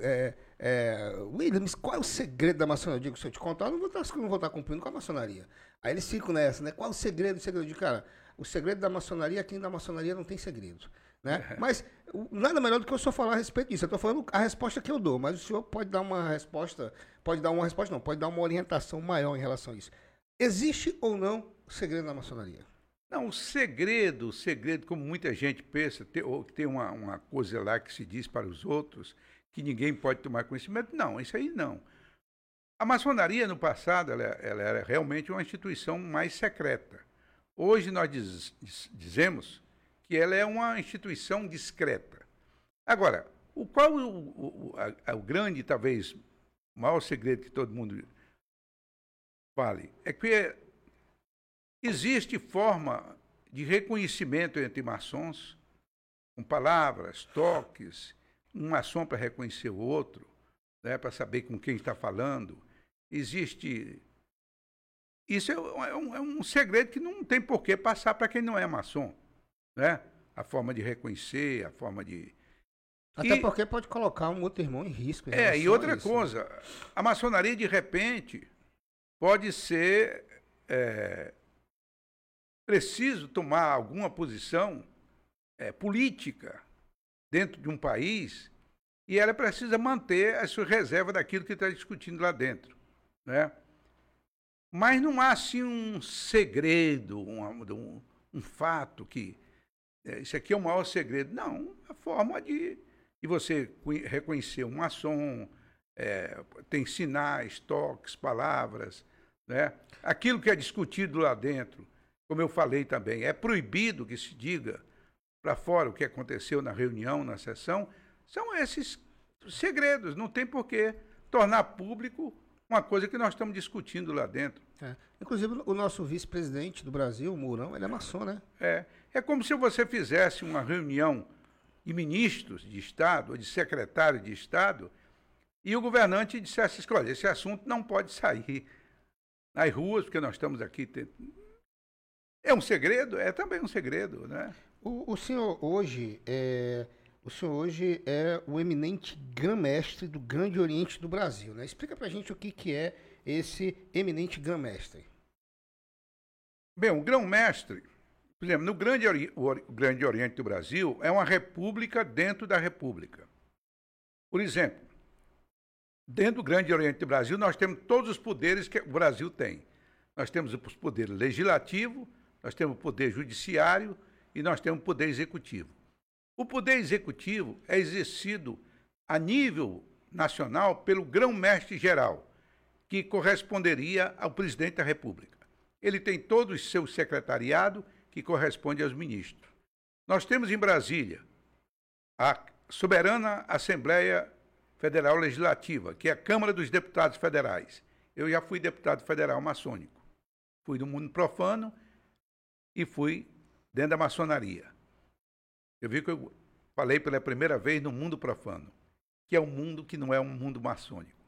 É, é, Williams, qual é o segredo da maçonaria? Eu digo, se eu te contar, eu não vou estar, não vou estar cumprindo com a maçonaria. Aí eles ficam nessa, né? Qual é o segredo? O segredo de cara, o segredo da maçonaria, quem da maçonaria não tem segredo. Né? É. Mas nada melhor do que eu só falar a respeito disso. Eu estou falando a resposta que eu dou, mas o senhor pode dar uma resposta, pode dar uma resposta, não, pode dar uma orientação maior em relação a isso. Existe ou não o segredo da maçonaria? Não, o segredo, o segredo, como muita gente pensa, tem, tem uma, uma coisa lá que se diz para os outros, que ninguém pode tomar conhecimento. Não, isso aí não. A maçonaria, no passado, ela, ela era realmente uma instituição mais secreta. Hoje nós diz, diz, dizemos que ela é uma instituição discreta. Agora, o qual o, o, a, o grande, talvez, maior segredo que todo mundo fale, é que Existe forma de reconhecimento entre maçons, com palavras, toques, um maçom para reconhecer o outro, né, para saber com quem está falando. Existe. Isso é, é, um, é um segredo que não tem por que passar para quem não é maçom. Né? A forma de reconhecer, a forma de. Até e, porque pode colocar um outro irmão em risco. Em é, e outra isso, né? coisa, né? a maçonaria, de repente, pode ser é, preciso tomar alguma posição é, política dentro de um país e ela precisa manter a sua reserva daquilo que está discutindo lá dentro. Né? Mas não há assim um segredo, um, um, um fato que é, isso aqui é o maior segredo. Não, a forma de, de você reconhecer um maçom, é, tem sinais, toques, palavras, né? aquilo que é discutido lá dentro como eu falei também, é proibido que se diga para fora o que aconteceu na reunião, na sessão, são esses segredos, não tem por que tornar público uma coisa que nós estamos discutindo lá dentro. É. Inclusive, o nosso vice-presidente do Brasil, o Mourão, ele é maçom, né? É. É como se você fizesse uma reunião de ministros de Estado ou de secretário de Estado e o governante dissesse: olha, esse assunto não pode sair nas ruas, porque nós estamos aqui. É um segredo? É também um segredo, né? O, o senhor hoje é. O senhor hoje é o eminente grã-mestre do Grande Oriente do Brasil, né? Explica pra gente o que, que é esse eminente grã-mestre. Bem, o grão-mestre, por exemplo, no Grande, Ori Grande Oriente do Brasil, é uma república dentro da república. Por exemplo, dentro do Grande Oriente do Brasil, nós temos todos os poderes que o Brasil tem. Nós temos o poder legislativo, nós temos o poder judiciário e nós temos o poder executivo. O poder executivo é exercido a nível nacional pelo grão-mestre geral, que corresponderia ao presidente da República. Ele tem todo o seu secretariado que corresponde aos ministros. Nós temos em Brasília a soberana Assembleia Federal Legislativa, que é a Câmara dos Deputados Federais. Eu já fui deputado federal maçônico. Fui do mundo profano e fui dentro da maçonaria. Eu vi que eu falei pela primeira vez no mundo profano, que é um mundo que não é um mundo maçônico.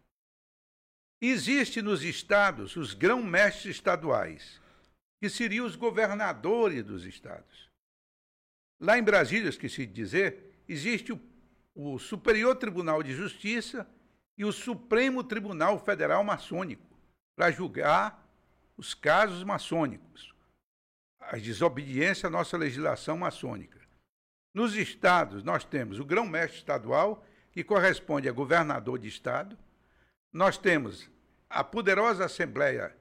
Existe nos estados os grão-mestres estaduais, que seriam os governadores dos estados. Lá em Brasília, esqueci de dizer, existe o, o Superior Tribunal de Justiça e o Supremo Tribunal Federal Maçônico para julgar os casos maçônicos, a desobediência à nossa legislação maçônica. Nos estados, nós temos o grão-mestre estadual, que corresponde a governador de estado, nós temos a poderosa Assembleia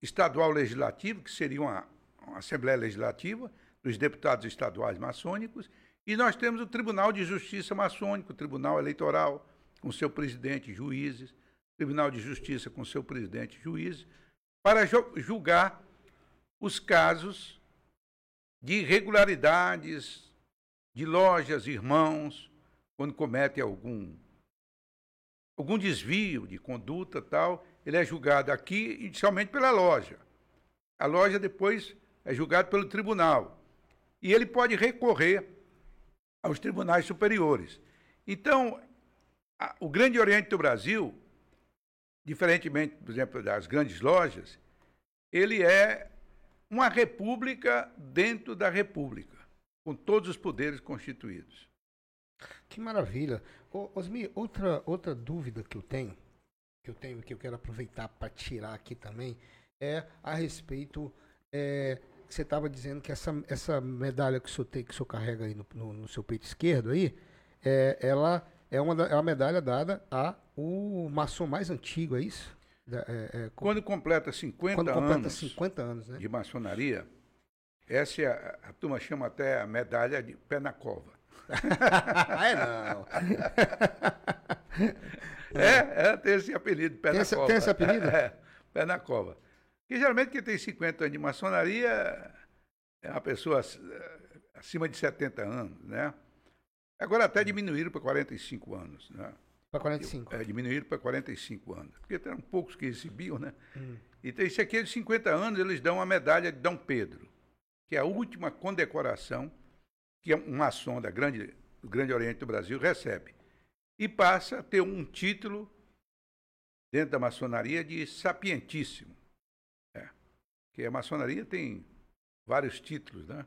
Estadual Legislativa, que seria uma, uma Assembleia Legislativa dos deputados estaduais maçônicos, e nós temos o Tribunal de Justiça Maçônico, o Tribunal Eleitoral, com seu presidente juízes, Tribunal de Justiça com seu presidente juízes, para julgar os casos de irregularidades de lojas, irmãos, quando cometem algum algum desvio de conduta tal, ele é julgado aqui inicialmente pela loja. A loja depois é julgada pelo tribunal. E ele pode recorrer aos tribunais superiores. Então, a, o Grande Oriente do Brasil, diferentemente, por exemplo, das grandes lojas, ele é uma república dentro da república, com todos os poderes constituídos. Que maravilha. Ô, Osmi, outra, outra dúvida que eu tenho, que eu tenho que eu quero aproveitar para tirar aqui também, é a respeito. É, você estava dizendo que essa, essa medalha que o senhor, tem, que o senhor carrega aí no, no, no seu peito esquerdo aí, é, ela é uma, é uma medalha dada a o maçom mais antigo, é isso? É, é, quando completa 50 quando completa anos, 50 anos né? de maçonaria, essa é a, a turma chama até a medalha de pé na cova. é não. é, é, tem esse apelido, pé tem na esse, cova. Tem esse apelido? É, pé na cova. Que geralmente quem tem 50 anos de maçonaria é uma pessoa acima de 70 anos, né? Agora até diminuíram para 45 anos, né? Para 45. É, diminuíram para 45 anos. Porque eram poucos que recebiam, né? Hum. Então, esse aqui é de 50 anos, eles dão a medalha de Dom Pedro, que é a última condecoração que um maçom da grande, do Grande Oriente do Brasil recebe. E passa a ter um título dentro da maçonaria de sapientíssimo. É. Porque a maçonaria tem vários títulos, né?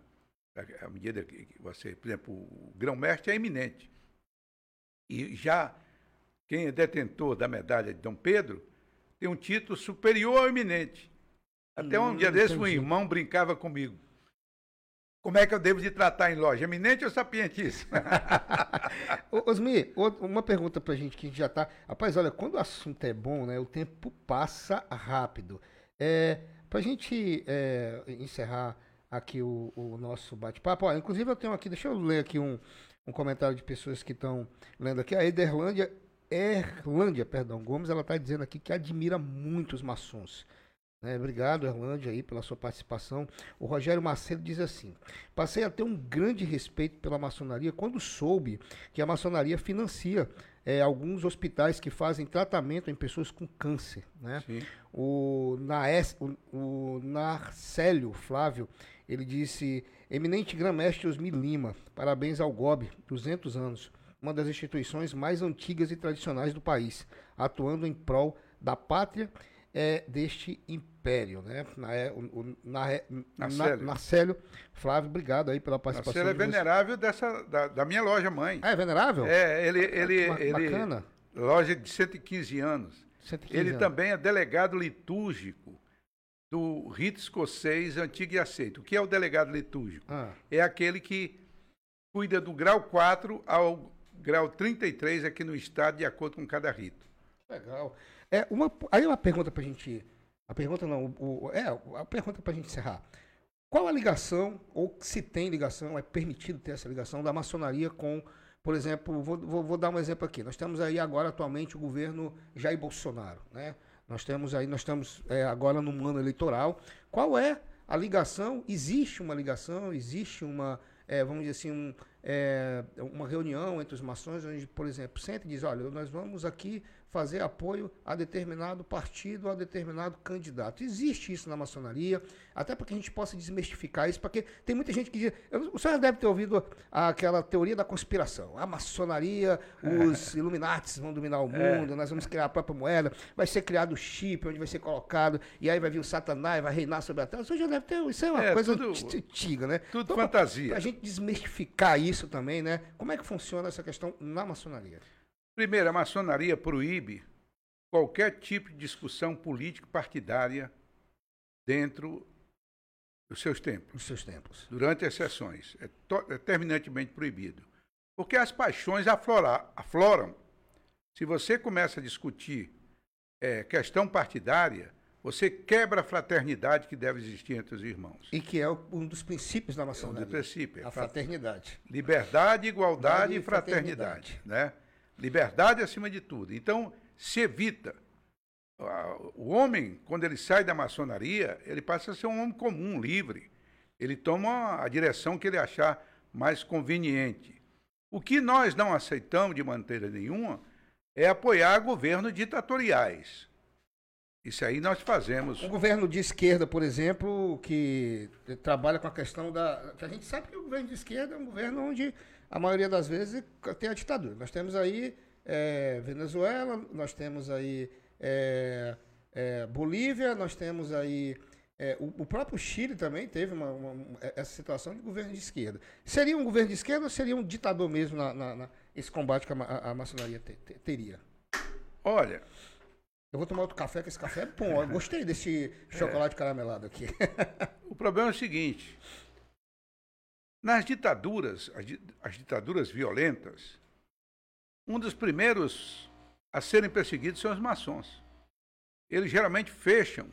À medida que você, por exemplo, o grão-mestre é eminente. E já quem é detentor da medalha de Dom Pedro tem um título superior ao eminente. Até um hum, dia desse, um irmão brincava comigo. Como é que eu devo de tratar em loja? Eminente ou sapientíssimo? Osmi, uma pergunta pra gente que a gente já tá. Rapaz, olha, quando o assunto é bom, né? O tempo passa rápido. É, pra gente é, encerrar aqui o, o nosso bate-papo, inclusive eu tenho aqui, deixa eu ler aqui um, um comentário de pessoas que estão lendo aqui. A Ederlândia Erlândia, perdão, Gomes, ela está dizendo aqui que admira muito os maçons. Né? Obrigado, Erlândia, aí, pela sua participação. O Rogério Macedo diz assim: passei a ter um grande respeito pela maçonaria quando soube que a maçonaria financia é, alguns hospitais que fazem tratamento em pessoas com câncer. Né? O, Naes, o, o Narcélio Flávio, ele disse: Eminente Grã-Mestre Osmi Lima, parabéns ao GOB, 200 anos, uma das instituições mais antigas e tradicionais do país, atuando em prol da pátria é, deste império, né? Na, é, o, na. Narcélio Flávio, obrigado aí pela participação. Narcélio é venerável dessa, da, da, minha loja mãe. Ah, é venerável? É, ele... ele, ah, ele bacana. Loja de 115 anos. 115 ele anos. também é delegado litúrgico do rito escocês antigo e aceito. O que é o delegado litúrgico? Ah. É aquele que cuida do grau 4 ao grau 33 aqui no estado, de acordo com cada rito. Legal. É uma, aí uma pergunta para a gente. A pergunta não, o, é, a pergunta para a gente encerrar. Qual a ligação, ou se tem ligação, é permitido ter essa ligação da maçonaria com, por exemplo, vou, vou, vou dar um exemplo aqui. Nós temos aí agora atualmente o governo Jair Bolsonaro, né? Nós temos aí, nós estamos é, agora num ano eleitoral. Qual é a ligação? Existe uma ligação, existe uma, é, vamos dizer assim, um, é, uma reunião entre os maçons, onde, por exemplo, senta e diz, olha, nós vamos aqui fazer apoio a determinado partido, a determinado candidato. Existe isso na maçonaria, até para que a gente possa desmistificar isso, porque tem muita gente que diz. O senhor deve ter ouvido aquela teoria da conspiração. A maçonaria, os Illuminatis vão dominar o é. mundo, é. nós vamos criar a própria moeda, vai ser criado o chip, onde vai ser colocado, e aí vai vir o Satanás, vai reinar sobre a terra. O senhor já deve ter. Isso é uma é, coisa tudo, antiga, né? Tudo então, fantasia. Para a gente desmistificar isso também, né? Como é que funciona essa questão na maçonaria? Primeiro, a maçonaria proíbe qualquer tipo de discussão político-partidária dentro dos seus templos. Os seus templos. Durante as sessões. É, é terminantemente proibido. Porque as paixões aflora, afloram. Se você começa a discutir é, questão partidária, você quebra a fraternidade que deve existir entre os irmãos. E que é um dos princípios da maçonaria. É um dos princípios. A fraternidade. Liberdade, igualdade e fraternidade. fraternidade. Né? Liberdade acima de tudo. Então, se evita. O homem, quando ele sai da maçonaria, ele passa a ser um homem comum, livre. Ele toma a direção que ele achar mais conveniente. O que nós não aceitamos de maneira nenhuma é apoiar governos ditatoriais. Isso aí nós fazemos. Um governo de esquerda, por exemplo, que trabalha com a questão da. Que a gente sabe que o governo de esquerda é um governo onde a maioria das vezes tem a ditadura. Nós temos aí é, Venezuela, nós temos aí é, é, Bolívia, nós temos aí. É, o, o, próprio Chile também teve uma, uma, essa situação de governo de esquerda. Seria um governo de esquerda ou seria um ditador mesmo na, na, na esse combate que a, a, a maçonaria te, te, teria? Olha. Eu vou tomar outro café, que esse café é bom. Eu gostei desse chocolate caramelado aqui. o problema é o seguinte: nas ditaduras, as, as ditaduras violentas, um dos primeiros a serem perseguidos são os maçons. Eles geralmente fecham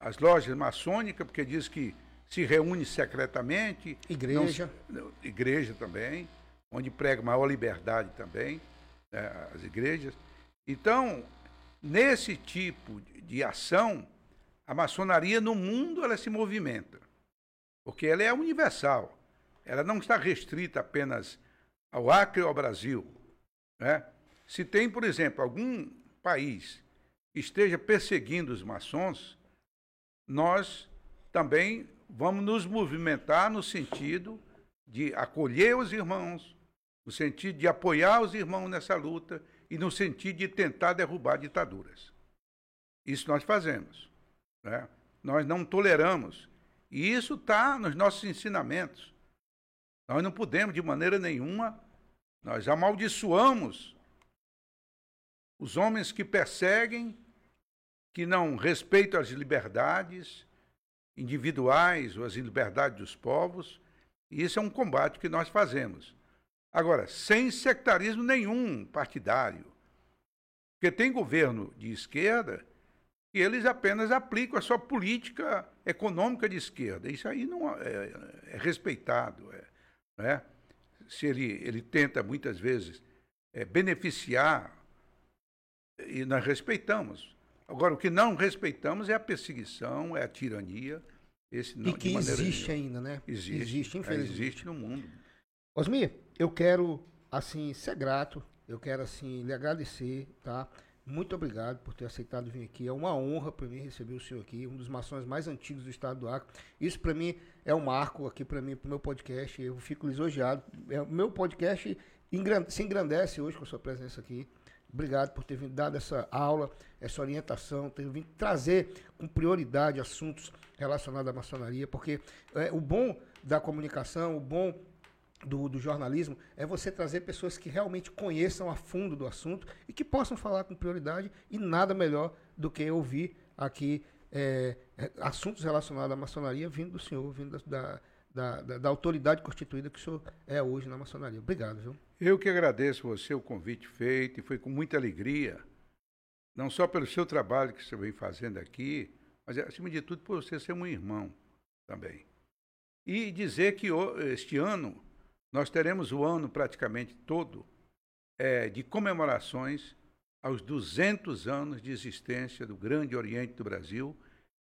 as lojas maçônicas, porque diz que se reúne secretamente. Igreja. Não, igreja também, onde prega maior liberdade também, né, as igrejas. Então, nesse tipo de ação, a maçonaria no mundo ela se movimenta, porque ela é universal ela não está restrita apenas ao Acre ou ao Brasil. Né? Se tem, por exemplo, algum país que esteja perseguindo os maçons, nós também vamos nos movimentar no sentido de acolher os irmãos, no sentido de apoiar os irmãos nessa luta e no sentido de tentar derrubar ditaduras. Isso nós fazemos. Né? Nós não toleramos. E isso está nos nossos ensinamentos. Nós não podemos, de maneira nenhuma, nós amaldiçoamos os homens que perseguem, que não respeitam as liberdades individuais ou as liberdades dos povos. E isso é um combate que nós fazemos. Agora, sem sectarismo nenhum partidário. Porque tem governo de esquerda que eles apenas aplicam a sua política econômica de esquerda. Isso aí não é, é respeitado. É, né? se ele, ele tenta muitas vezes é, beneficiar, e nós respeitamos Agora, o que não respeitamos é a perseguição, é a tirania. Esse não, e que existe ainda, né? Existe, existe infelizmente. Existe no mundo. Osmir, eu quero, assim, ser grato, eu quero, assim, lhe agradecer, tá? Muito obrigado por ter aceitado vir aqui. É uma honra para mim receber o senhor aqui, um dos maçons mais antigos do estado do Acre. Isso para mim é um marco aqui para mim, para o meu podcast. Eu fico lisonjeado. É, meu podcast se engrandece hoje com a sua presença aqui. Obrigado por ter vindo dado essa aula, essa orientação, ter vindo trazer com prioridade assuntos relacionados à maçonaria, porque é, o bom da comunicação, o bom do, do, jornalismo é você trazer pessoas que realmente conheçam a fundo do assunto e que possam falar com prioridade e nada melhor do que ouvir aqui é, é assuntos relacionados à maçonaria vindo do senhor, vindo da, da, da, da, autoridade constituída que o senhor é hoje na maçonaria. Obrigado, viu? Eu que agradeço você o convite feito e foi com muita alegria, não só pelo seu trabalho que você vem fazendo aqui, mas acima de tudo por você ser um irmão também. E dizer que este ano nós teremos o ano praticamente todo é, de comemorações aos 200 anos de existência do Grande Oriente do Brasil,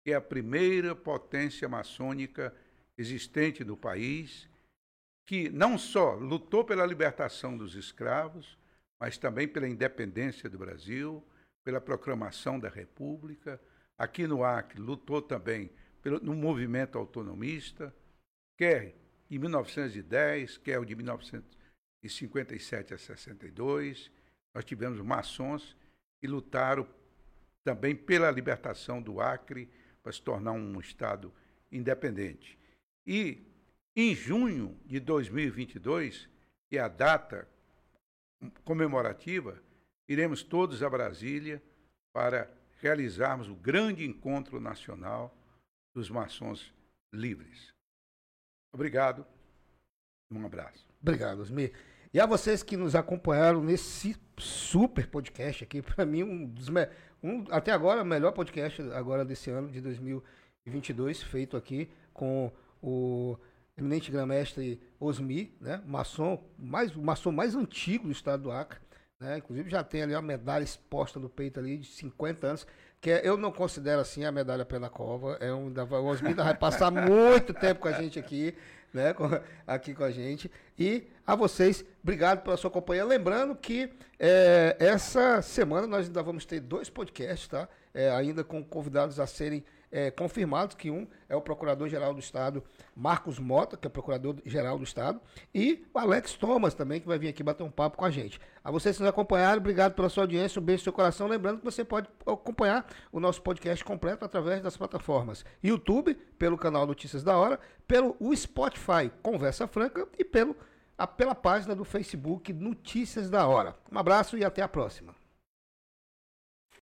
que é a primeira potência maçônica existente no país, que não só lutou pela libertação dos escravos, mas também pela independência do Brasil, pela proclamação da República. Aqui no Acre lutou também pelo, no movimento autonomista, quer de 1910, que é o de 1957 a 62. Nós tivemos maçons que lutaram também pela libertação do Acre para se tornar um Estado independente. E em junho de 2022, que é a data comemorativa, iremos todos a Brasília para realizarmos o grande encontro nacional dos maçons livres. Obrigado. Um abraço. Obrigado, Osmir. E a vocês que nos acompanharam nesse super podcast aqui, para mim, um dos um, até agora, o melhor podcast agora desse ano de 2022, feito aqui com o eminente grão-mestre Osmi, né? Maçom, mais, o maçom mais antigo do estado do Acre. Né? Inclusive já tem ali uma medalha exposta no peito ali de 50 anos, que é, eu não considero assim a medalha pela cova. É um, o vai passar muito tempo com a gente aqui, né? Com, aqui com a gente. E a vocês, obrigado pela sua companhia. Lembrando que é, essa semana nós ainda vamos ter dois podcasts, tá? É, ainda com convidados a serem é, confirmados, que um é o Procurador-Geral do Estado, Marcos Mota, que é Procurador-Geral do Estado, e o Alex Thomas também, que vai vir aqui bater um papo com a gente. A vocês que nos acompanharam, obrigado pela sua audiência, um beijo no seu coração. Lembrando que você pode acompanhar o nosso podcast completo através das plataformas YouTube, pelo canal Notícias da Hora, pelo Spotify Conversa Franca e pelo, a, pela página do Facebook Notícias da Hora. Um abraço e até a próxima.